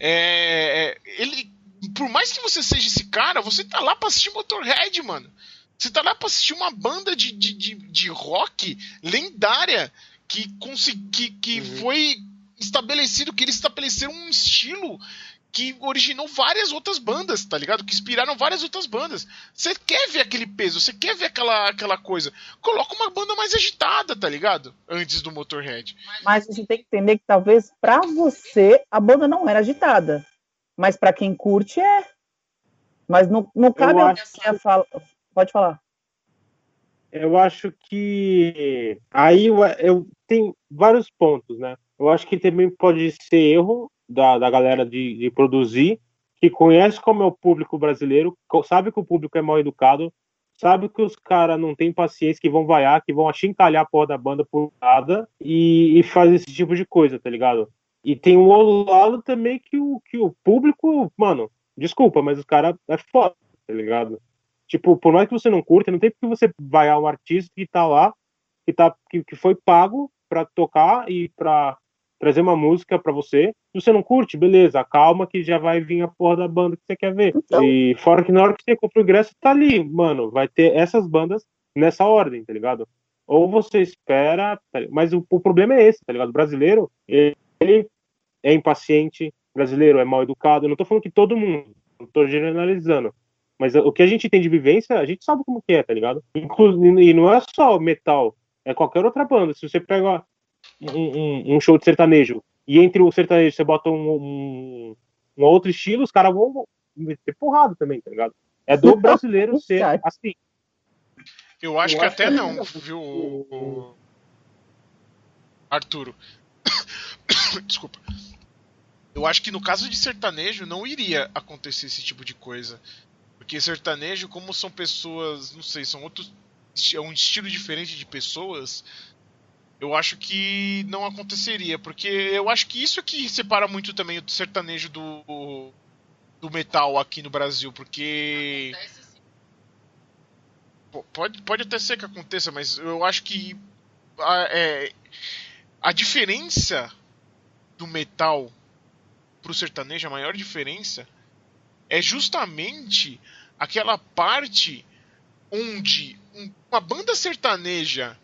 É, é ele por mais que você seja esse cara, você tá lá pra assistir Motorhead, mano. Você tá lá pra assistir uma banda de, de, de, de rock lendária que, que, que uhum. foi estabelecido, que eles estabeleceram um estilo que originou várias outras bandas, tá ligado? Que inspiraram várias outras bandas. Você quer ver aquele peso, você quer ver aquela, aquela coisa. Coloca uma banda mais agitada, tá ligado? Antes do Motorhead. Mas a gente tem que entender que talvez para você a banda não era agitada. Mas para quem curte, é. Mas não, não cabe eu acho... que fala... Pode falar. Eu acho que aí eu, eu tem vários pontos, né? Eu acho que também pode ser erro da, da galera de, de produzir, que conhece como é o público brasileiro, sabe que o público é mal educado, sabe que os caras não têm paciência, que vão vaiar, que vão achincalhar a porra da banda por nada e, e fazer esse tipo de coisa, tá ligado? E tem um outro lado também que o, que o público, mano, desculpa, mas os caras é foda, tá ligado? Tipo, por mais que você não curta, não tem porque você vai ao artista que tá lá, que, tá, que, que foi pago pra tocar e pra trazer uma música pra você. Se você não curte, beleza, calma que já vai vir a porra da banda que você quer ver. Então... E fora que na hora que você compra o ingresso, tá ali, mano, vai ter essas bandas nessa ordem, tá ligado? Ou você espera, tá mas o, o problema é esse, tá ligado? O brasileiro, ele, ele é impaciente, brasileiro é mal educado. Eu não tô falando que todo mundo, não tô generalizando. Mas o que a gente tem de vivência, a gente sabe como que é, tá ligado? E não é só metal, é qualquer outra banda. Se você pega um, um, um show de sertanejo e entre o sertanejo você bota um, um, um outro estilo, os caras vão meter porrada também, tá ligado? É do brasileiro ser assim. Eu acho Eu que até que não, viu, Arturo? Desculpa. Eu acho que no caso de sertanejo não iria acontecer esse tipo de coisa. Porque sertanejo, como são pessoas, não sei, são outros. É um estilo diferente de pessoas. Eu acho que não aconteceria. Porque eu acho que isso é que separa muito também o sertanejo do, do metal aqui no Brasil. Porque. Pode, pode até ser que aconteça, mas eu acho que a, é, a diferença do metal pro sertanejo, a maior diferença é justamente aquela parte onde uma banda sertaneja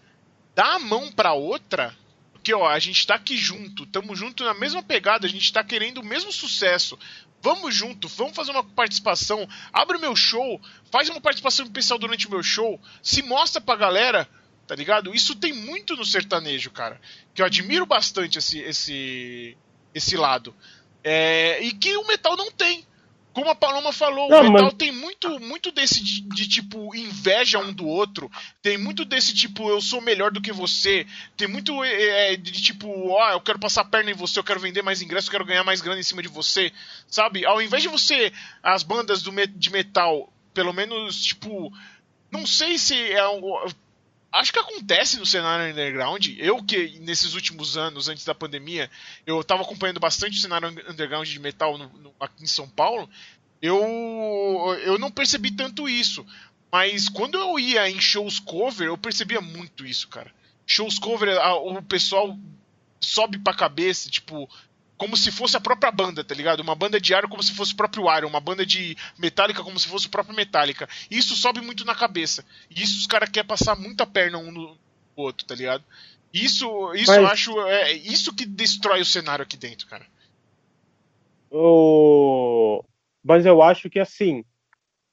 dá a mão para outra, porque ó, a gente tá aqui junto, estamos junto na mesma pegada, a gente tá querendo o mesmo sucesso. Vamos junto, vamos fazer uma participação, abre o meu show, faz uma participação especial durante o meu show, se mostra pra galera, tá ligado? Isso tem muito no sertanejo, cara. Que eu admiro bastante esse esse esse lado. É, e que o metal não tem. Como a Paloma falou, Não, o metal mas- tem muito, muito desse de, de, tipo inveja um do outro. Tem muito desse tipo eu sou melhor do que você. Tem muito é, é, de tipo, ó, eu quero passar a perna em você, eu quero vender mais ingressos, eu quero ganhar mais grana em cima de você, sabe? Ao invés de você as bandas do de metal, pelo menos tipo, não sei se é um, Acho que acontece no cenário underground. Eu que nesses últimos anos, antes da pandemia, eu tava acompanhando bastante o cenário underground de metal no- no- aqui em São Paulo. Eu, eu não percebi tanto isso. Mas quando eu ia em shows cover, eu percebia muito isso, cara. Shows cover, a- o pessoal sobe pra cabeça, tipo, como se fosse a própria banda, tá ligado? Uma banda de Iron como se fosse o próprio Iron, uma banda de Metallica como se fosse o próprio Metallica. Isso sobe muito na cabeça. E isso os caras querem passar muita perna um no outro, tá ligado? Isso, isso eu Mas- acho. É isso que destrói o cenário aqui dentro, cara. O... Mas eu acho que assim,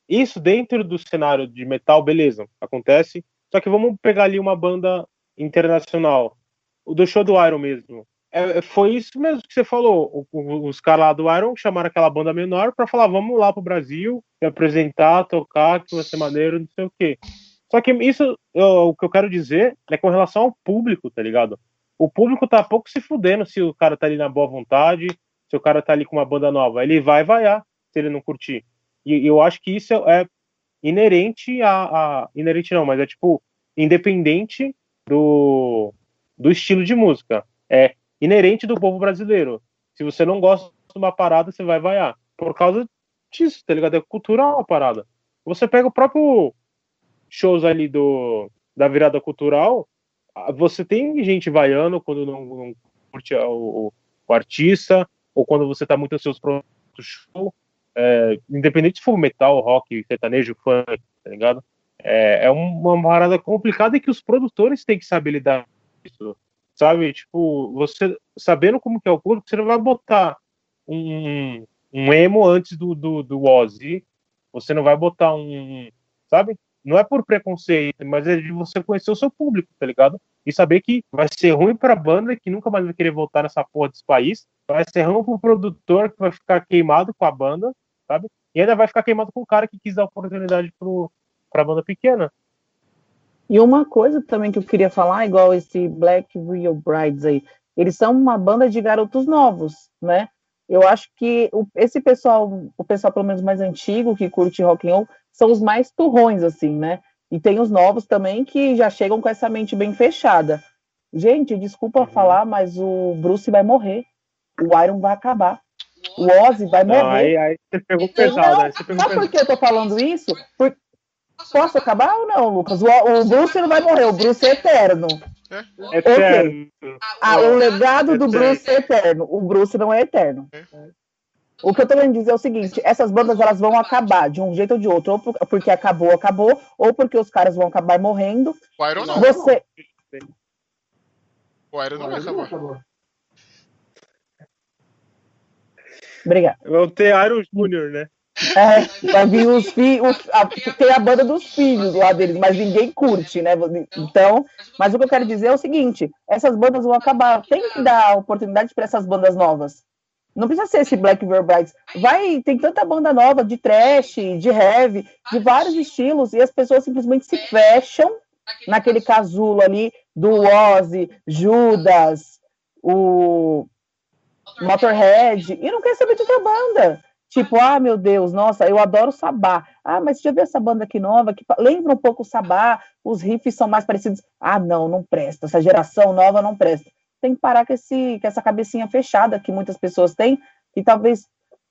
isso dentro do cenário de metal, beleza, acontece. Só que vamos pegar ali uma banda internacional, o do show do Iron mesmo. É, foi isso mesmo que você falou. Os caras lá do Iron chamaram aquela banda menor pra falar, vamos lá pro Brasil, se apresentar, tocar, que vai ser maneiro, não sei o quê. Só que isso, eu- o que eu quero dizer é com relação ao público, tá ligado? O público tá pouco se fudendo se o cara tá ali na boa vontade, se o cara tá ali com uma banda nova. Ele vai vaiar se ele não curtir. E eu acho que isso é inerente a, a- Inerente não, mas é tipo, independente do, do estilo de música. É inerente do povo brasileiro. Se você não gosta de uma parada, você vai vaiar. Por causa disso, tá ligado? É cultural a parada. Você pega o próprio shows ali do, da virada cultural, você tem gente vaiando quando não, não curte o, o artista, ou quando você tá muito ansioso outro show, é, independente se for metal, rock, sertanejo, funk, tá ligado? É, é uma parada complicada e que os produtores têm que saber lidar com isso, sabe? Tipo, você sabendo como que é o público, você não vai botar um, um emo antes do, do, do Ozzy, você não vai botar um, sabe? Não é por preconceito, mas é de você conhecer o seu público, tá ligado? E saber que vai ser ruim pra banda que nunca mais vai querer voltar nessa porra desse país, vai ser ruim pro produtor que vai ficar queimado com a banda, sabe? E ainda vai ficar queimado com o cara que quis dar oportunidade pro, pra banda pequena. E uma coisa também que eu queria falar, igual esse Black Real Brides aí, eles são uma banda de garotos novos, né? Eu acho que o- esse pessoal, o pessoal pelo menos mais antigo que curte rock and roll, são os mais turrões, assim, né? E tem os novos também que já chegam com essa mente bem fechada. Gente, desculpa Uhum. falar, mas o Bruce vai morrer. O Iron vai acabar. O Ozzy vai Não, morrer. aí, aí você pegou pesado, Não, aí você pegou Sabe por pesado. que eu tô falando isso? Por- Posso acabar ou não, Lucas? O, o Bruce não vai morrer, o Bruce é eterno. É Eterno. Ah, o legado do. Bruce é eterno. O Bruce não é eterno. O que eu tô querendo dizer é o seguinte: essas bandas elas vão acabar de um jeito ou de outro, ou por- porque acabou, acabou, ou porque os caras vão acabar morrendo. O Iron não. Você, O Iron não vai acabar. obrigada. Vão ter Iron Júnior, né? É, vai vir os filhos, tem a banda dos filhos lá deles, mas ninguém curte, né? Então, mas o que eu quero dizer é o seguinte: essas bandas vão acabar. Tem que dar oportunidade para essas bandas novas. Não precisa ser esse Black Veil Brides. Vai, tem tanta banda nova de trash, de heavy, de vários estilos, e as pessoas simplesmente se fecham naquele casulo ali do Ozzy, Judas, o Motorhead, e não quer saber de outra banda. Tipo, ah, meu Deus, nossa, eu adoro Sabá. Ah, mas já viu essa banda aqui nova? Que lembra um pouco o Sabá, os riffs são mais parecidos. Ah, não, não presta. Essa geração nova não presta. Tem que parar com, esse, com essa cabecinha fechada que muitas pessoas têm. E talvez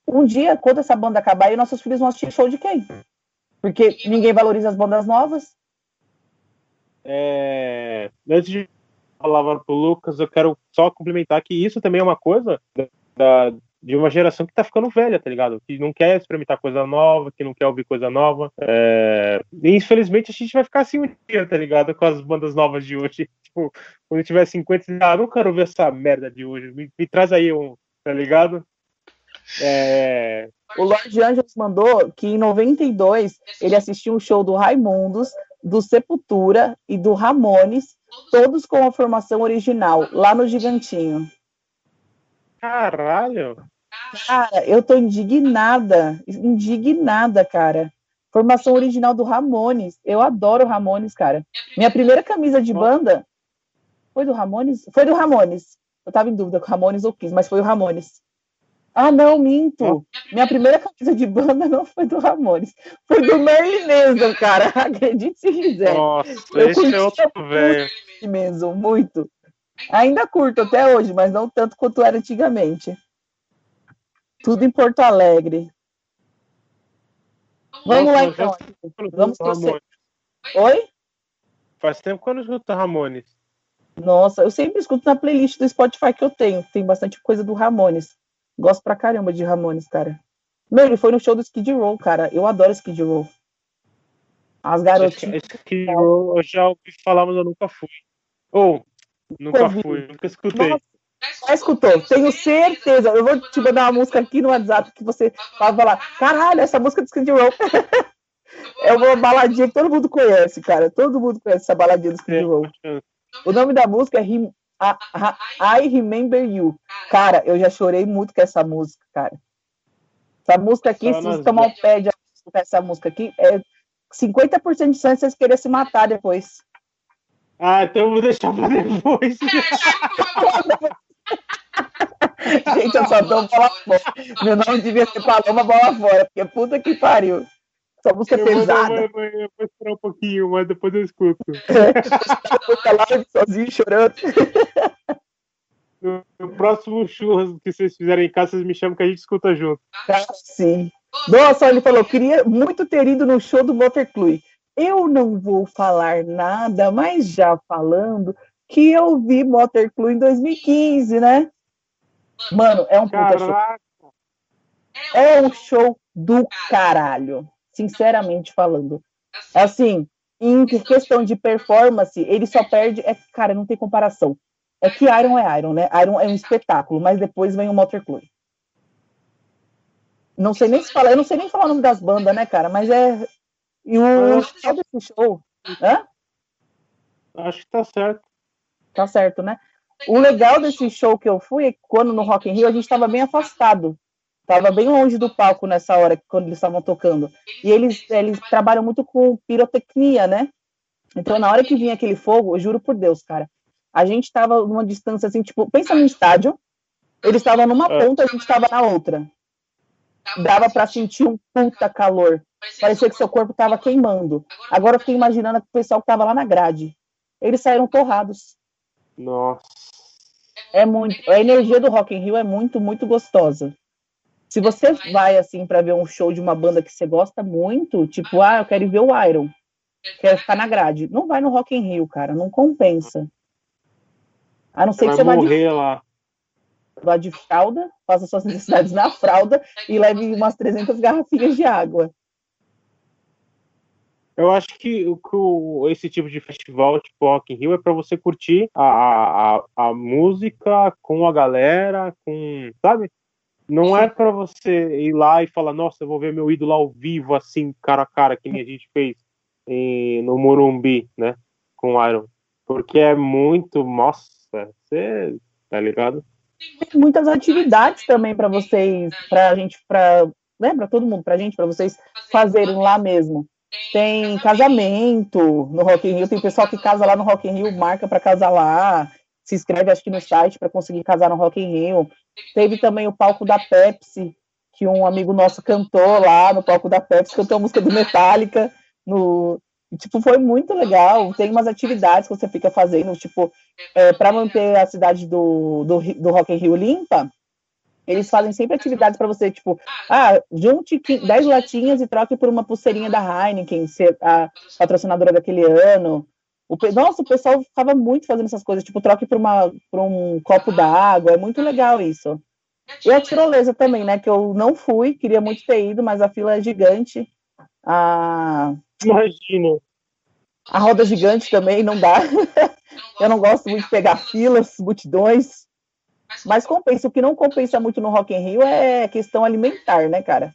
um dia, quando essa banda acabar, aí nossos filhos vão assistir show de quem? Porque ninguém valoriza as bandas novas. É, antes de falar pro Lucas, eu quero só complementar que isso também é uma coisa da, de uma geração que tá ficando velha, tá ligado? Que não quer experimentar coisa nova, que não quer ouvir coisa nova. É, e infelizmente a gente vai ficar assim um dia, tá ligado? Com as bandas novas de hoje. Tipo, quando tiver 50, ah, não quero ouvir essa merda de hoje. Me, me traz aí um, tá ligado? É, O Lord Angeles mandou que em 92 ele assistiu um show do Raimundos, do Sepultura e do Ramones, todos com a formação original, lá no Gigantinho. caralho. Cara, eu tô indignada, indignada, cara. Formação original do Ramones. Eu adoro Ramones, cara. Minha primeira camisa de banda foi do Ramones? Foi do Ramones. Eu tava em dúvida com Ramones ou Kiss, mas foi o Ramones. Ah, não, minto. Minha primeira camisa de banda não foi do Ramones. Foi do Merlin mesmo, cara. Acredite se quiser. Nossa, Eu esse é outro velho. mesmo, muito. Ainda curto até hoje, mas não tanto quanto era antigamente. Tudo em Porto Alegre. Vamos lá, então. Vamos torcer. Oi? Faz tempo que eu não escuto Ramones. Nossa, eu sempre escuto na playlist do Spotify que eu tenho. Tem bastante coisa do Ramones. Gosto pra caramba de Ramones, cara. Meu, ele foi no show do Skid Row, cara. Eu adoro Skid Row. As garotinhas. Skid Row eu já ouvi falar, mas eu nunca fui. Ou, nunca Ouvi. fui, nunca escutei. Nossa, já escutou? Tenho certeza. Eu vou te mandar uma música aqui no WhatsApp que você vai falar: caralho, essa música do Skid Row. É uma baladinha que todo mundo conhece, cara. Todo mundo conhece essa baladinha do Skid Row. O nome da música é Rem- A- A- I Remember You. Cara, eu já chorei muito com essa música, cara. Essa música aqui, Só se você tomar um pé de escutar essa música aqui, é 50% de chance de vocês quererem se matar depois. Ah, então eu vou deixar pra depois. Gente, eu só dou bola fora. Meu nome devia ser Paloma Bola Fora, porque puta que pariu. Essa música Eu vou, pesada. eu vou- eu vou esperar um pouquinho, mas depois eu escuto. Fica lá sozinho chorando. No, no próximo churras que vocês fizerem em casa, vocês me chamam que a gente escuta junto. Cara, sim. Nossa, ele falou, queria muito ter ido no show do Motorclui. Eu não vou falar nada, mas já falando que eu vi Motorclui em 2015, né? Mano, é um puta show. É um show do caralho, sinceramente falando. Assim, em questão de performance, ele só perde. É, cara, não tem comparação. É que Iron é Iron, né? Iron é um espetáculo, mas depois vem o Motorclui. Não sei nem se falar, eu não sei nem falar o nome das bandas, né, cara? Mas é. E o show desse show. Hã? acho que tá certo. Tá certo, né? O legal desse show que eu fui é que quando no Rock in Rio a gente estava bem afastado. Tava bem longe do palco nessa hora, quando eles estavam tocando. E eles, eles trabalham muito com pirotecnia, né? Então, na hora que vinha aquele fogo, eu juro por Deus, cara, a gente tava numa distância assim, tipo, pensa num estádio, eles estavam numa É. ponta, a gente tava na outra. Dava para sentir um puta calor. Parecia que seu corpo tava queimando. Agora eu fiquei imaginando o pessoal que tava lá na grade. Eles saíram torrados. Nossa. É muito, a energia do Rock in Rio é muito, muito gostosa. Se você vai assim para ver um show de uma banda que você gosta muito, tipo, ah, eu quero ir ver o Iron, quero ficar na grade, não vai no Rock in Rio, cara, não compensa. A não ser que Vai você vá de, morrer lá. vá de fralda, faça suas necessidades na fralda e leve umas 300 garrafinhas de água. Eu acho que, o, que o- esse tipo de festival, tipo Rock in Rio, é pra você curtir a, a, a, música com a galera, com, sabe? Não é pra você ir lá e falar, nossa, eu vou ver meu ídolo ao vivo, assim, cara a cara, que nem a gente fez em- no Morumbi, né? Com o Iron. Porque é muito, nossa, você, tá ligado? Tem muitas atividades também para vocês, para a gente, para né, para todo mundo, para gente, para vocês fazerem lá mesmo. Tem casamento no Rock in Rio, tem pessoal que casa lá no Rock in Rio, marca para casar lá, se inscreve acho que no site para conseguir casar no Rock in Rio. Teve também o palco da Pepsi, que um amigo nosso cantou lá no palco da Pepsi, cantou a música do Metallica no tipo, foi muito legal. Tem umas atividades que você fica fazendo, tipo, para manter a cidade do, do, do Rock in Rio limpa, eles fazem sempre atividades para você, tipo, ah, junte qui- 10 latinhas e troque por uma pulseirinha da Heineken, ser a patrocinadora daquele ano. O, nossa, o pessoal ficava muito fazendo essas coisas, tipo, troque por, uma, por um copo d'água, é muito legal isso. E a tirolesa também, né, que eu não fui, queria muito ter ido, mas a fila é gigante. A, Imagina. a roda gigante também não dá. Eu não gosto muito de pegar filas, multidões. Mas compensa. O que não compensa muito no Rock in Rio é questão alimentar, né, cara?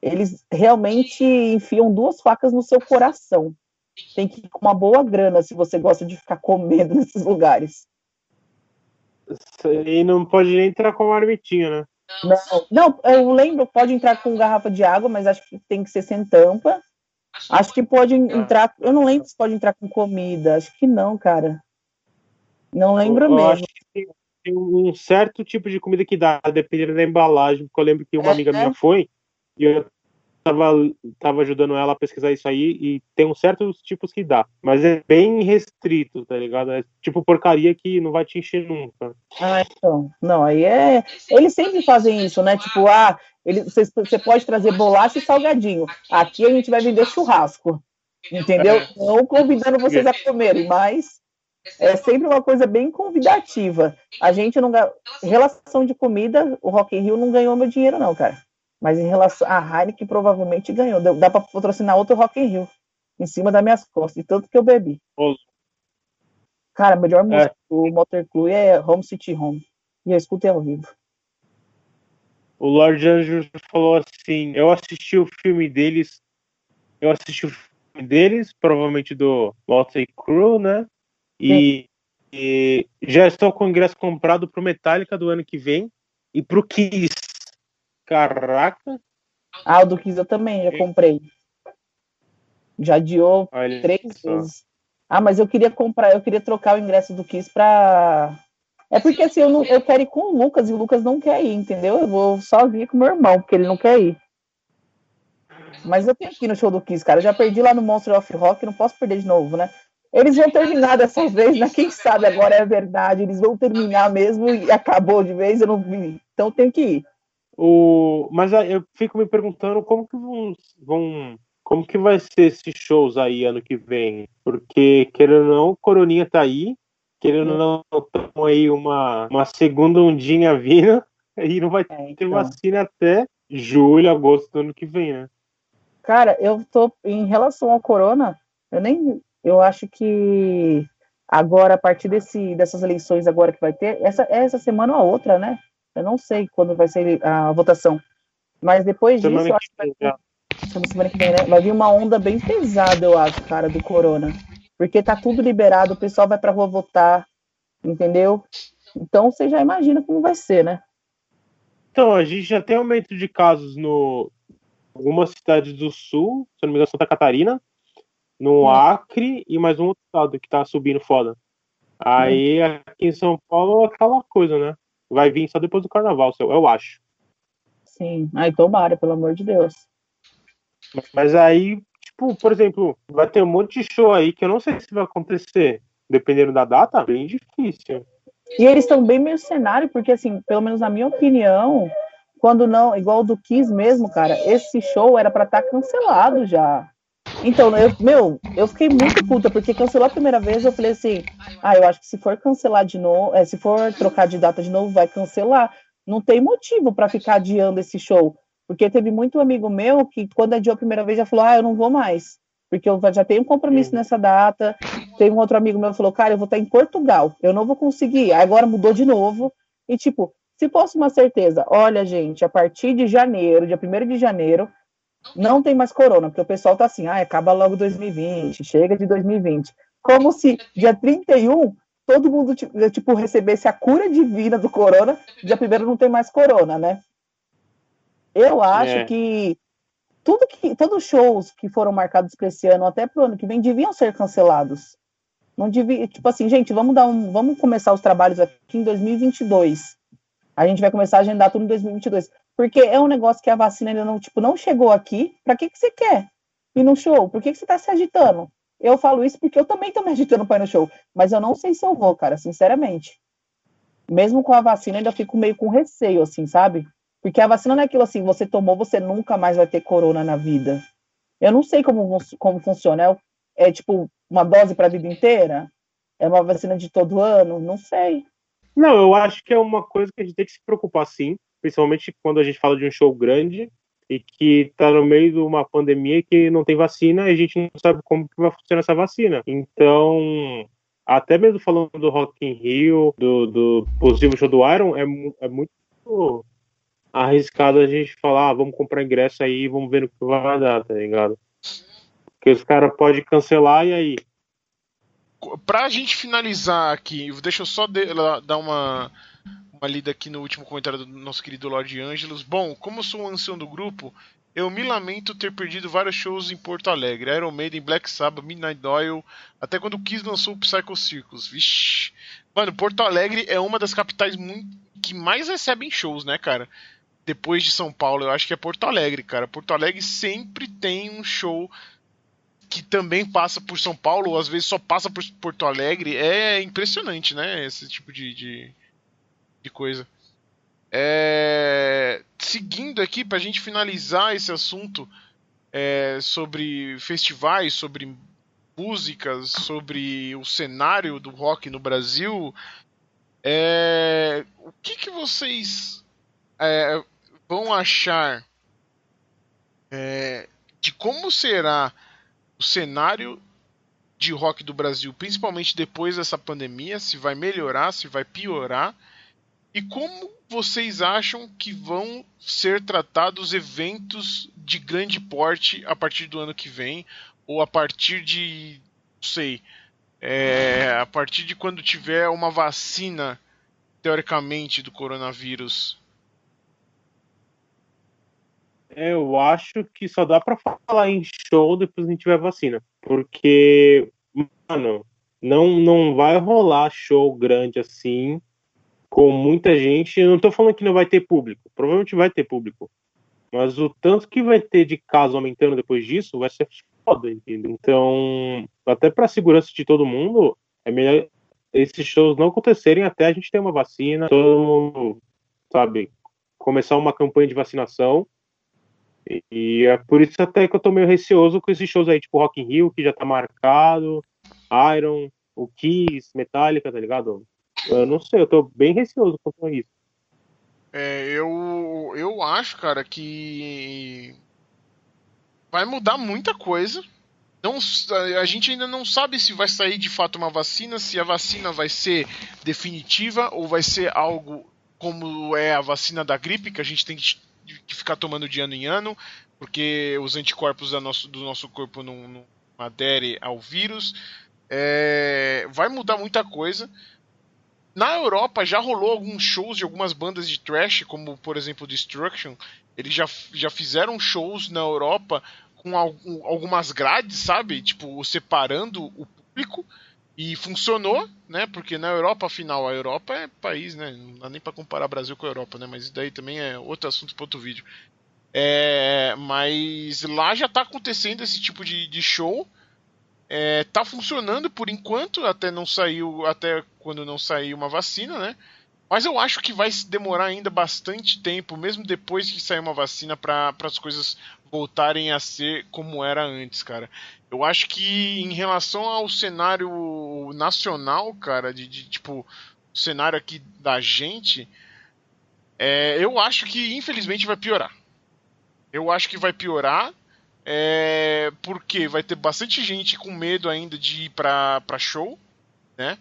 Eles realmente enfiam duas facas no seu coração. Tem que ir com uma boa grana se você gosta de ficar comendo nesses lugares. E não pode nem entrar com marmitinha, né? Não, não, eu lembro, pode entrar com garrafa de água, mas acho que tem que ser sem tampa. Acho que pode entrar. Eu não lembro se pode entrar com comida. Acho que não, cara. Não lembro Eu mesmo. acho que tem, um certo tipo de comida que dá, dependendo da embalagem, porque eu lembro que uma É, amiga né? minha foi e eu tava, tava ajudando ela a pesquisar isso aí e tem uns certos tipos que dá. Mas é bem restrito, tá ligado? É tipo porcaria que não vai te encher nunca. Ah, então. Não, aí é. Eles sempre fazem isso, né? Tipo, ah, ele, você, você pode trazer bolacha e salgadinho. Aqui a gente vai vender churrasco. Entendeu? É. Não convidando vocês a comerem, mas é sempre uma coisa bem convidativa. A gente não. Em relação de comida, o Rock in Rio não ganhou meu dinheiro, não, cara. Mas em relação. A Heineken provavelmente ganhou. Dá pra patrocinar outro Rock in Rio. Em cima das minhas costas. E tanto que eu bebi. Cara, a melhor É. música do Motor Club é Home City Home. E eu escutei ao vivo. O Lord Anjos falou assim: eu assisti o filme deles, eu assisti o filme deles, provavelmente do Motley Crue, né? E, e já estou com o ingresso comprado pro Metallica do ano que vem e pro Kiss. Caraca, Ah, o do Kiss eu também, já comprei. Já adiou olha três só. vezes. Ah, mas eu queria comprar, eu queria trocar o ingresso do Kiss pra. É porque assim, eu, não, eu quero ir com o Lucas e o Lucas não quer ir, entendeu? Eu vou sozinha com meu irmão, porque ele não quer ir. Mas eu tenho que ir no show do Kiss, cara. Eu já perdi lá no Monster of Rock, não posso perder de novo, né? Eles vão terminar dessa vez, né? Quem sabe agora é verdade. Eles vão terminar mesmo e acabou de vez, eu não vi. Então tenho que ir. O, mas eu fico me perguntando como que vão, vão como que vai ser esses shows aí ano que vem? Porque querendo ou não, Coroninha tá aí, querendo ou não, estamos aí uma, uma segunda ondinha vindo e não vai É, ter então. vacina até julho, agosto do ano que vem, né? Cara, eu tô em relação ao corona, eu nem eu acho que agora a partir desse dessas eleições agora que vai ter, essa essa semana ou a outra, né? Eu não sei quando vai ser a votação. Mas depois disso, eu acho que vai, vir- semana que vem, né? Vai vir uma onda bem pesada, eu acho, cara, do corona. Porque tá tudo liberado, o pessoal vai pra rua votar, entendeu? Então você já imagina como vai ser, né? Então, a gente já tem aumento de casos no algumas cidades do sul, se não me engano, Santa Catarina, no Hum. Acre e mais um outro estado que tá subindo foda. Aí aqui em São Paulo é aquela coisa, né? Vai vir só depois do carnaval, eu acho. Sim. Ai, tomara, pelo amor de Deus. Mas aí, tipo, por exemplo, vai ter um monte de show aí que eu não sei se vai acontecer. Dependendo da data, bem difícil. E eles estão bem mercenários, porque, assim, pelo menos na minha opinião, quando não, igual o do Kiss mesmo, cara, esse show era pra estar cancelado já. Então, eu, meu, eu fiquei muito puta, porque cancelou a primeira vez, eu falei assim, ah, eu acho que se for cancelar de novo, é, se for trocar de data de novo, vai cancelar. Não tem motivo pra ficar adiando esse show. Porque teve muito amigo meu que, quando adiou a primeira vez, já falou, ah, eu não vou mais. Porque eu já tenho um compromisso nessa data. Tem um outro amigo meu que falou, cara, eu vou estar em Portugal, eu não vou conseguir. Aí Agora mudou de novo. E, tipo, se fosse uma certeza, olha, gente, a partir de janeiro, dia 1 de janeiro, não tem mais corona, porque o pessoal tá assim, ah, acaba logo 2020, chega de 2020. Como se dia 31 todo mundo ti- tipo recebesse a cura divina do corona, dia 1 não tem mais corona, né? Eu acho É. que tudo que todos os shows que foram marcados para esse ano até pro ano que vem deviam ser cancelados. Não devia, tipo assim, gente, vamos dar um, vamos começar os trabalhos aqui em 2022. A gente vai começar a agendar tudo em 2022, porque é um negócio que a vacina ainda não, tipo, não chegou aqui. Para que que você quer ir no show? Por que que você tá se agitando? Eu falo isso porque eu também tô me agitando para ir no show, mas eu não sei se eu vou, cara, sinceramente. Mesmo com a vacina, ainda fico meio com receio, assim, sabe? Porque a vacina não é aquilo assim, você tomou, você nunca mais vai ter corona na vida. Eu não sei como, como funciona. É, é tipo uma dose para a vida inteira? É uma vacina de todo ano? Não sei. Não, eu acho que é uma coisa que a gente tem que se preocupar sim, principalmente quando a gente fala de um show grande e que tá no meio de uma pandemia que não tem vacina e a gente não sabe como que vai funcionar essa vacina. Então, até mesmo falando do Rock in Rio, do, do possível show do Iron, é, é muito arriscado a gente falar, ah, vamos comprar ingresso aí e vamos ver no que vai dar, tá ligado? Porque os caras podem cancelar e aí. Pra gente finalizar aqui, deixa eu só de- dar uma, uma lida aqui no último comentário do nosso querido Lord Angelos. Bom, como sou um ancião do grupo, eu me lamento ter perdido vários shows em Porto Alegre. Iron Maiden, Black Sabbath, Midnight Oil, até quando o Kiss lançou o Psycho Circus. Vixe. Mano, Porto Alegre é uma das capitais muito... que mais recebem shows, né, cara? Depois de São Paulo, eu acho que é Porto Alegre, cara. Porto Alegre sempre tem um show que também passa por São Paulo, ou às vezes só passa por Porto Alegre. É impressionante, né? Esse tipo de, de, de coisa. É... Seguindo aqui, para a gente finalizar esse assunto é, sobre festivais, sobre músicas, sobre o cenário do rock no Brasil, é... o que, que vocês é, vão achar é, de como será o cenário de rock do Brasil, principalmente depois dessa pandemia, se vai melhorar, se vai piorar, e como vocês acham que vão ser tratados eventos de grande porte a partir do ano que vem, ou a partir de, não sei, é, a partir de quando tiver uma vacina, teoricamente, do coronavírus? Eu acho que só dá para falar em show depois que a gente tiver vacina. Porque, mano, não, não vai rolar show grande assim, com muita gente. Eu não tô falando que não vai ter público. Provavelmente vai ter público. Mas o tanto que vai ter de casos aumentando depois disso vai ser foda, entendeu? Então, até para segurança de todo mundo, é melhor esses shows não acontecerem até a gente ter uma vacina, todo mundo, sabe, começar uma campanha de vacinação e é por isso até que eu tô meio receoso com esses shows aí, tipo Rock in Rio, que já tá marcado, Iron, o Kiss, Metallica, tá ligado? Eu não sei, eu tô bem receoso com isso. É, eu, eu acho, cara, que vai mudar muita coisa. Não, a gente ainda não sabe se vai sair de fato uma vacina, se a vacina vai ser definitiva ou vai ser algo como é a vacina da gripe, que a gente tem que ficar tomando de ano em ano, porque os anticorpos do nosso, do nosso corpo não, não aderem ao vírus. É, vai mudar muita coisa. Na Europa já rolou alguns shows de algumas bandas de trash, como por exemplo Destruction. Eles já, já fizeram shows na Europa com algumas grades, sabe? Tipo, separando o público. E funcionou, né? Porque na Europa, afinal, a Europa é país, né? Não dá nem para comparar Brasil com a Europa, né? Mas isso daí também é outro assunto para outro vídeo. É, mas lá já tá acontecendo esse tipo de, de show. É, tá funcionando por enquanto, até não saiu, até quando não sair uma vacina, né? Mas eu acho que vai demorar ainda bastante tempo, mesmo depois que sair uma vacina, para as coisas voltarem a ser como era antes, cara. Eu acho que em relação ao cenário nacional, cara, de, de tipo, o cenário aqui da gente, é, eu acho que infelizmente vai piorar. Eu acho que vai piorar, é, porque vai ter bastante gente com medo ainda de ir pra, pra show, né?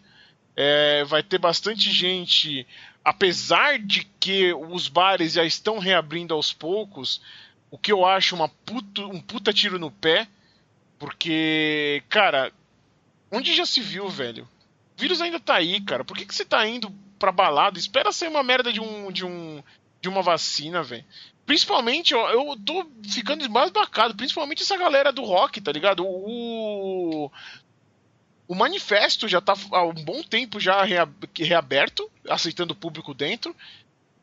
É, vai ter bastante gente, apesar de que os bares já estão reabrindo aos poucos, o que eu acho uma puto, um puta tiro no pé, porque, cara, onde já se viu, velho? O vírus ainda tá aí, cara. Por que, que você tá indo pra balada? Espera ser uma merda de um. de um. De uma vacina, velho. Principalmente, ó, eu tô ficando mais bacado, principalmente essa galera do rock, tá ligado? O. O manifesto já tá há um bom tempo já reaberto, aceitando o público dentro.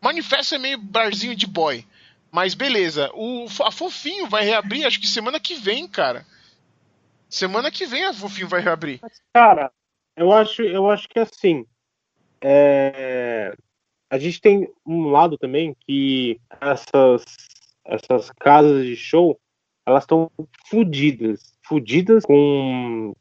Manifesto é meio barzinho de boy. Mas beleza, o, a Fofinho vai reabrir acho que semana que vem, cara. Semana que vem a Fofinho vai reabrir. Cara, eu acho, eu acho que assim. É... A gente tem um lado também que essas, essas casas de show elas estão fodidas. Fodidas com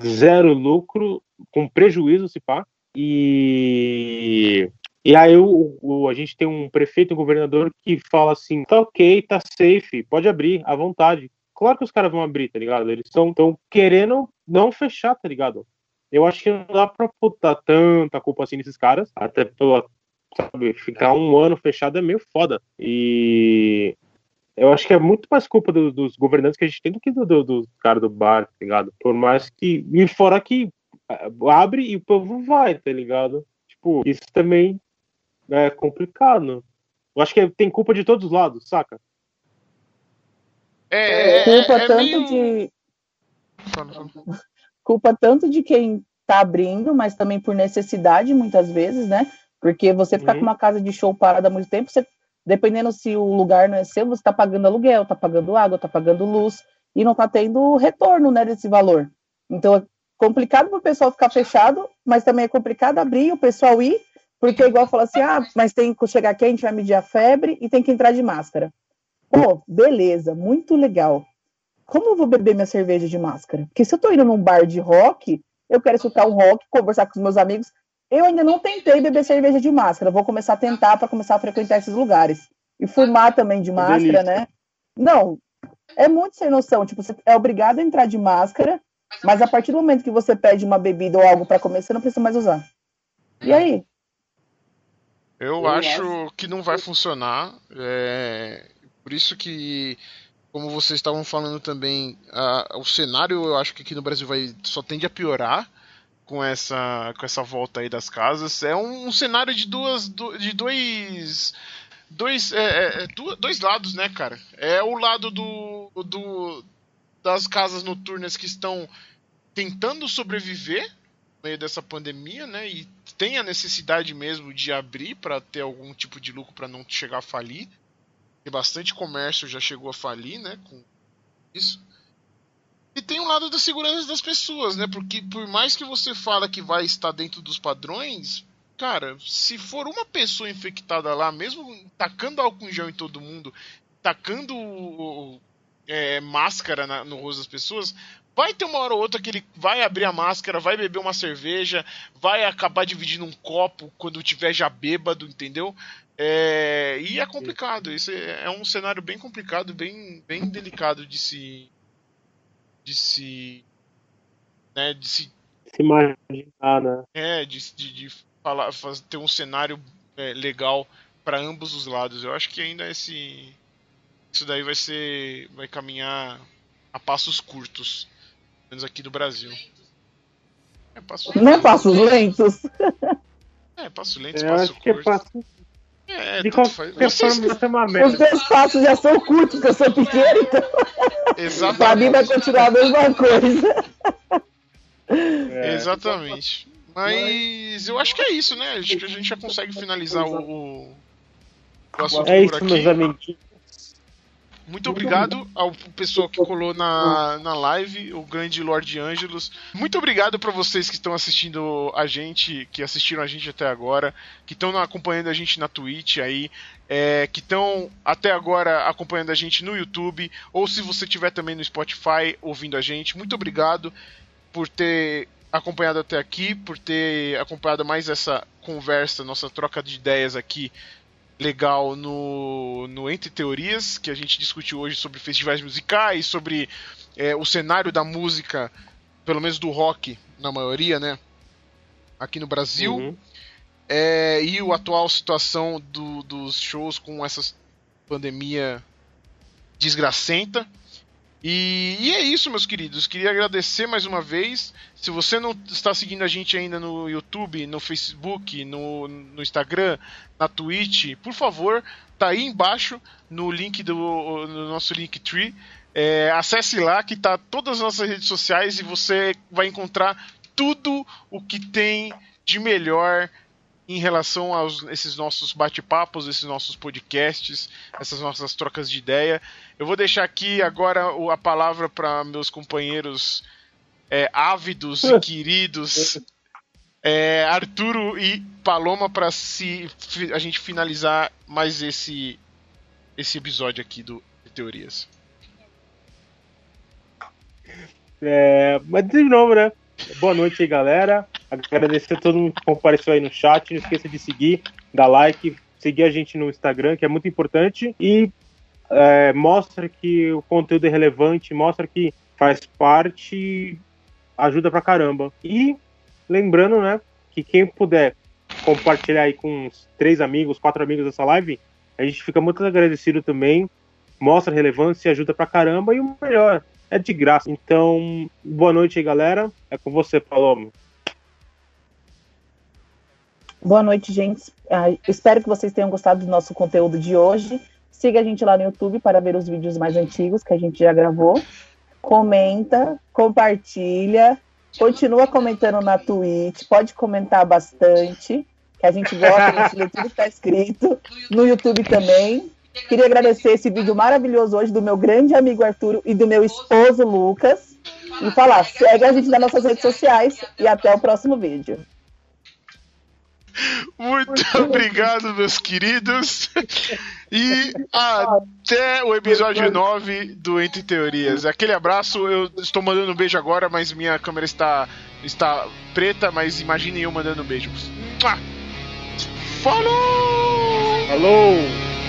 zero lucro, com prejuízo, se pá. E e aí o, o, a gente tem um prefeito, um governador que fala assim, tá ok, tá safe, pode abrir à vontade. Claro que os caras vão abrir, tá ligado? Eles estão querendo não fechar, tá ligado? Eu acho que não dá pra botar tanta culpa assim nesses caras, até pela, sabe, ficar um ano fechado é meio foda. E eu acho que é muito mais culpa do, dos governantes que a gente tem do que dos do, do caras do bar, tá ligado? Por mais que. E fora que abre e o povo vai, tá ligado? tipo, isso também é complicado. Eu acho que tem culpa de todos os lados, saca? É, é, culpa é tanto meio... de. Culpa tanto de quem tá abrindo, mas também por necessidade muitas vezes, né? Porque você ficar Uhum. com uma casa de show parada há muito tempo, você, dependendo se o lugar não é seu, você tá pagando aluguel, tá pagando água, tá pagando luz e não tá tendo retorno, né, desse valor. Então é complicado para o pessoal ficar fechado, mas também é complicado abrir o pessoal ir, porque igual fala assim, ah, mas tem que chegar aqui, a gente vai medir a febre e tem que entrar de máscara. Pô, beleza, muito legal como eu vou beber minha cerveja de máscara? Porque se eu tô indo num bar de rock, eu quero escutar um rock, conversar com os meus amigos. Eu ainda não tentei beber cerveja de máscara. Vou começar a tentar para começar a frequentar esses lugares. E fumar também de máscara, delícia. né? Não, é muito sem noção. Tipo, você é obrigado a entrar de máscara, mas a partir do momento que você pede uma bebida ou algo para comer, você não precisa mais usar. E aí? Eu Eu acho que não vai funcionar. é, Por isso que, como vocês estavam falando também, a- o cenário eu acho que aqui no Brasil vai só tende a piorar com essa, com essa volta aí das casas. É um, um cenário de duas. du- de dois. Dois, é, é, é, dois lados, né, cara? É o lado do, do das casas noturnas que estão tentando sobreviver no meio dessa pandemia, né? E tem a necessidade mesmo de abrir para ter algum tipo de lucro para não chegar a falir. Tem bastante comércio já chegou a falir, né? Com isso. E tem um lado da segurança das pessoas, né? Porque por mais que você fala que vai estar dentro dos padrões, cara, se for uma pessoa infectada lá, mesmo tacando álcool em gel em todo mundo, tacando é, máscara na- no rosto das pessoas, vai ter uma hora ou outra que ele vai abrir a máscara, vai beber uma cerveja, vai acabar dividindo um copo quando tiver já bêbado, entendeu? É, e é complicado. Isso é, é um cenário bem complicado, bem, bem delicado de se. de se. Né, de se Se imaginar, né? é, de, de, de falar, faz- ter um cenário é, legal para ambos os lados. Eu acho que ainda esse isso daí vai ser vai caminhar a passos curtos, pelo menos aqui do Brasil. É passo Não é passos lentos. É, passo lento, Eu passo acho que é De qualquer é uma Os meus passos já são curtos, porque eu sou pequeno, então pra mim vai Exatamente. continuar a mesma coisa. É. Exatamente. Mas eu acho que é isso, né? Acho que a gente já consegue finalizar o, o, assunto É por isso, aqui. meus amiguinhos. Muito obrigado ao pessoal que colou na, na live, o grande Lorde Ângelos. Muito obrigado para vocês que estão assistindo a gente, que assistiram a gente até agora, que estão acompanhando a gente na Twitch aí, é, que estão até agora acompanhando a gente no YouTube, ou se você estiver também no Spotify ouvindo a gente. Muito obrigado por ter acompanhado até aqui, por ter acompanhado mais essa conversa, nossa troca de ideias aqui legal no, no Entre Teorias, que a gente discutiu hoje sobre festivais musicais, sobre é, o cenário da música, pelo menos do rock, na maioria, né? Aqui no Brasil. Uhum. É, e a atual situação do- dos shows com essa pandemia desgracenta. E, e é isso, meus queridos. Queria agradecer mais uma vez. Se você não está seguindo a gente ainda no YouTube, no Facebook, no, no Instagram, na Twitch, por favor, tá aí embaixo no link do no nosso Linktree. É, acesse lá que tá todas as nossas redes sociais e você vai encontrar tudo o que tem de melhor em relação a esses nossos bate-papos, esses nossos podcasts, essas nossas trocas de ideia. Eu vou deixar aqui agora a palavra para meus companheiros é, ávidos e queridos, é, Arturo e Paloma, para se a gente finalizar mais esse esse episódio aqui do Teorias. É, mas de novo, né? Boa noite aí, galera. Agradecer a todo mundo que compareceu aí no chat. Não esqueça de seguir, dar like, seguir a gente no Instagram, que é muito importante. E é, mostra que o conteúdo é relevante, mostra que faz parte, ajuda pra caramba. E lembrando, né, que quem puder compartilhar aí com uns três amigos, quatro amigos dessa live, a gente fica muito agradecido também. Mostra relevância, ajuda pra caramba. E o melhor, é de graça. Então, boa noite aí, galera. É com você, Paloma. Boa noite, gente. Ah, espero que vocês tenham gostado do nosso conteúdo de hoje. Siga a gente lá no YouTube para ver os vídeos mais antigos que a gente já gravou. Comenta, compartilha, continua comentando na Twitch, pode comentar bastante, que a gente gosta, a gente lê tudo que está escrito. No YouTube também. Queria agradecer esse vídeo maravilhoso hoje do meu grande amigo Arturo e do meu esposo Lucas. E falar, segue a gente nas nossas redes sociais e até o próximo vídeo. Muito obrigado, meus queridos. E até o episódio 9 do Entre Teorias. Aquele abraço, eu estou mandando um beijo agora, mas minha câmera está, está preta, mas imagine eu mandando um beijo. Falou! Falou!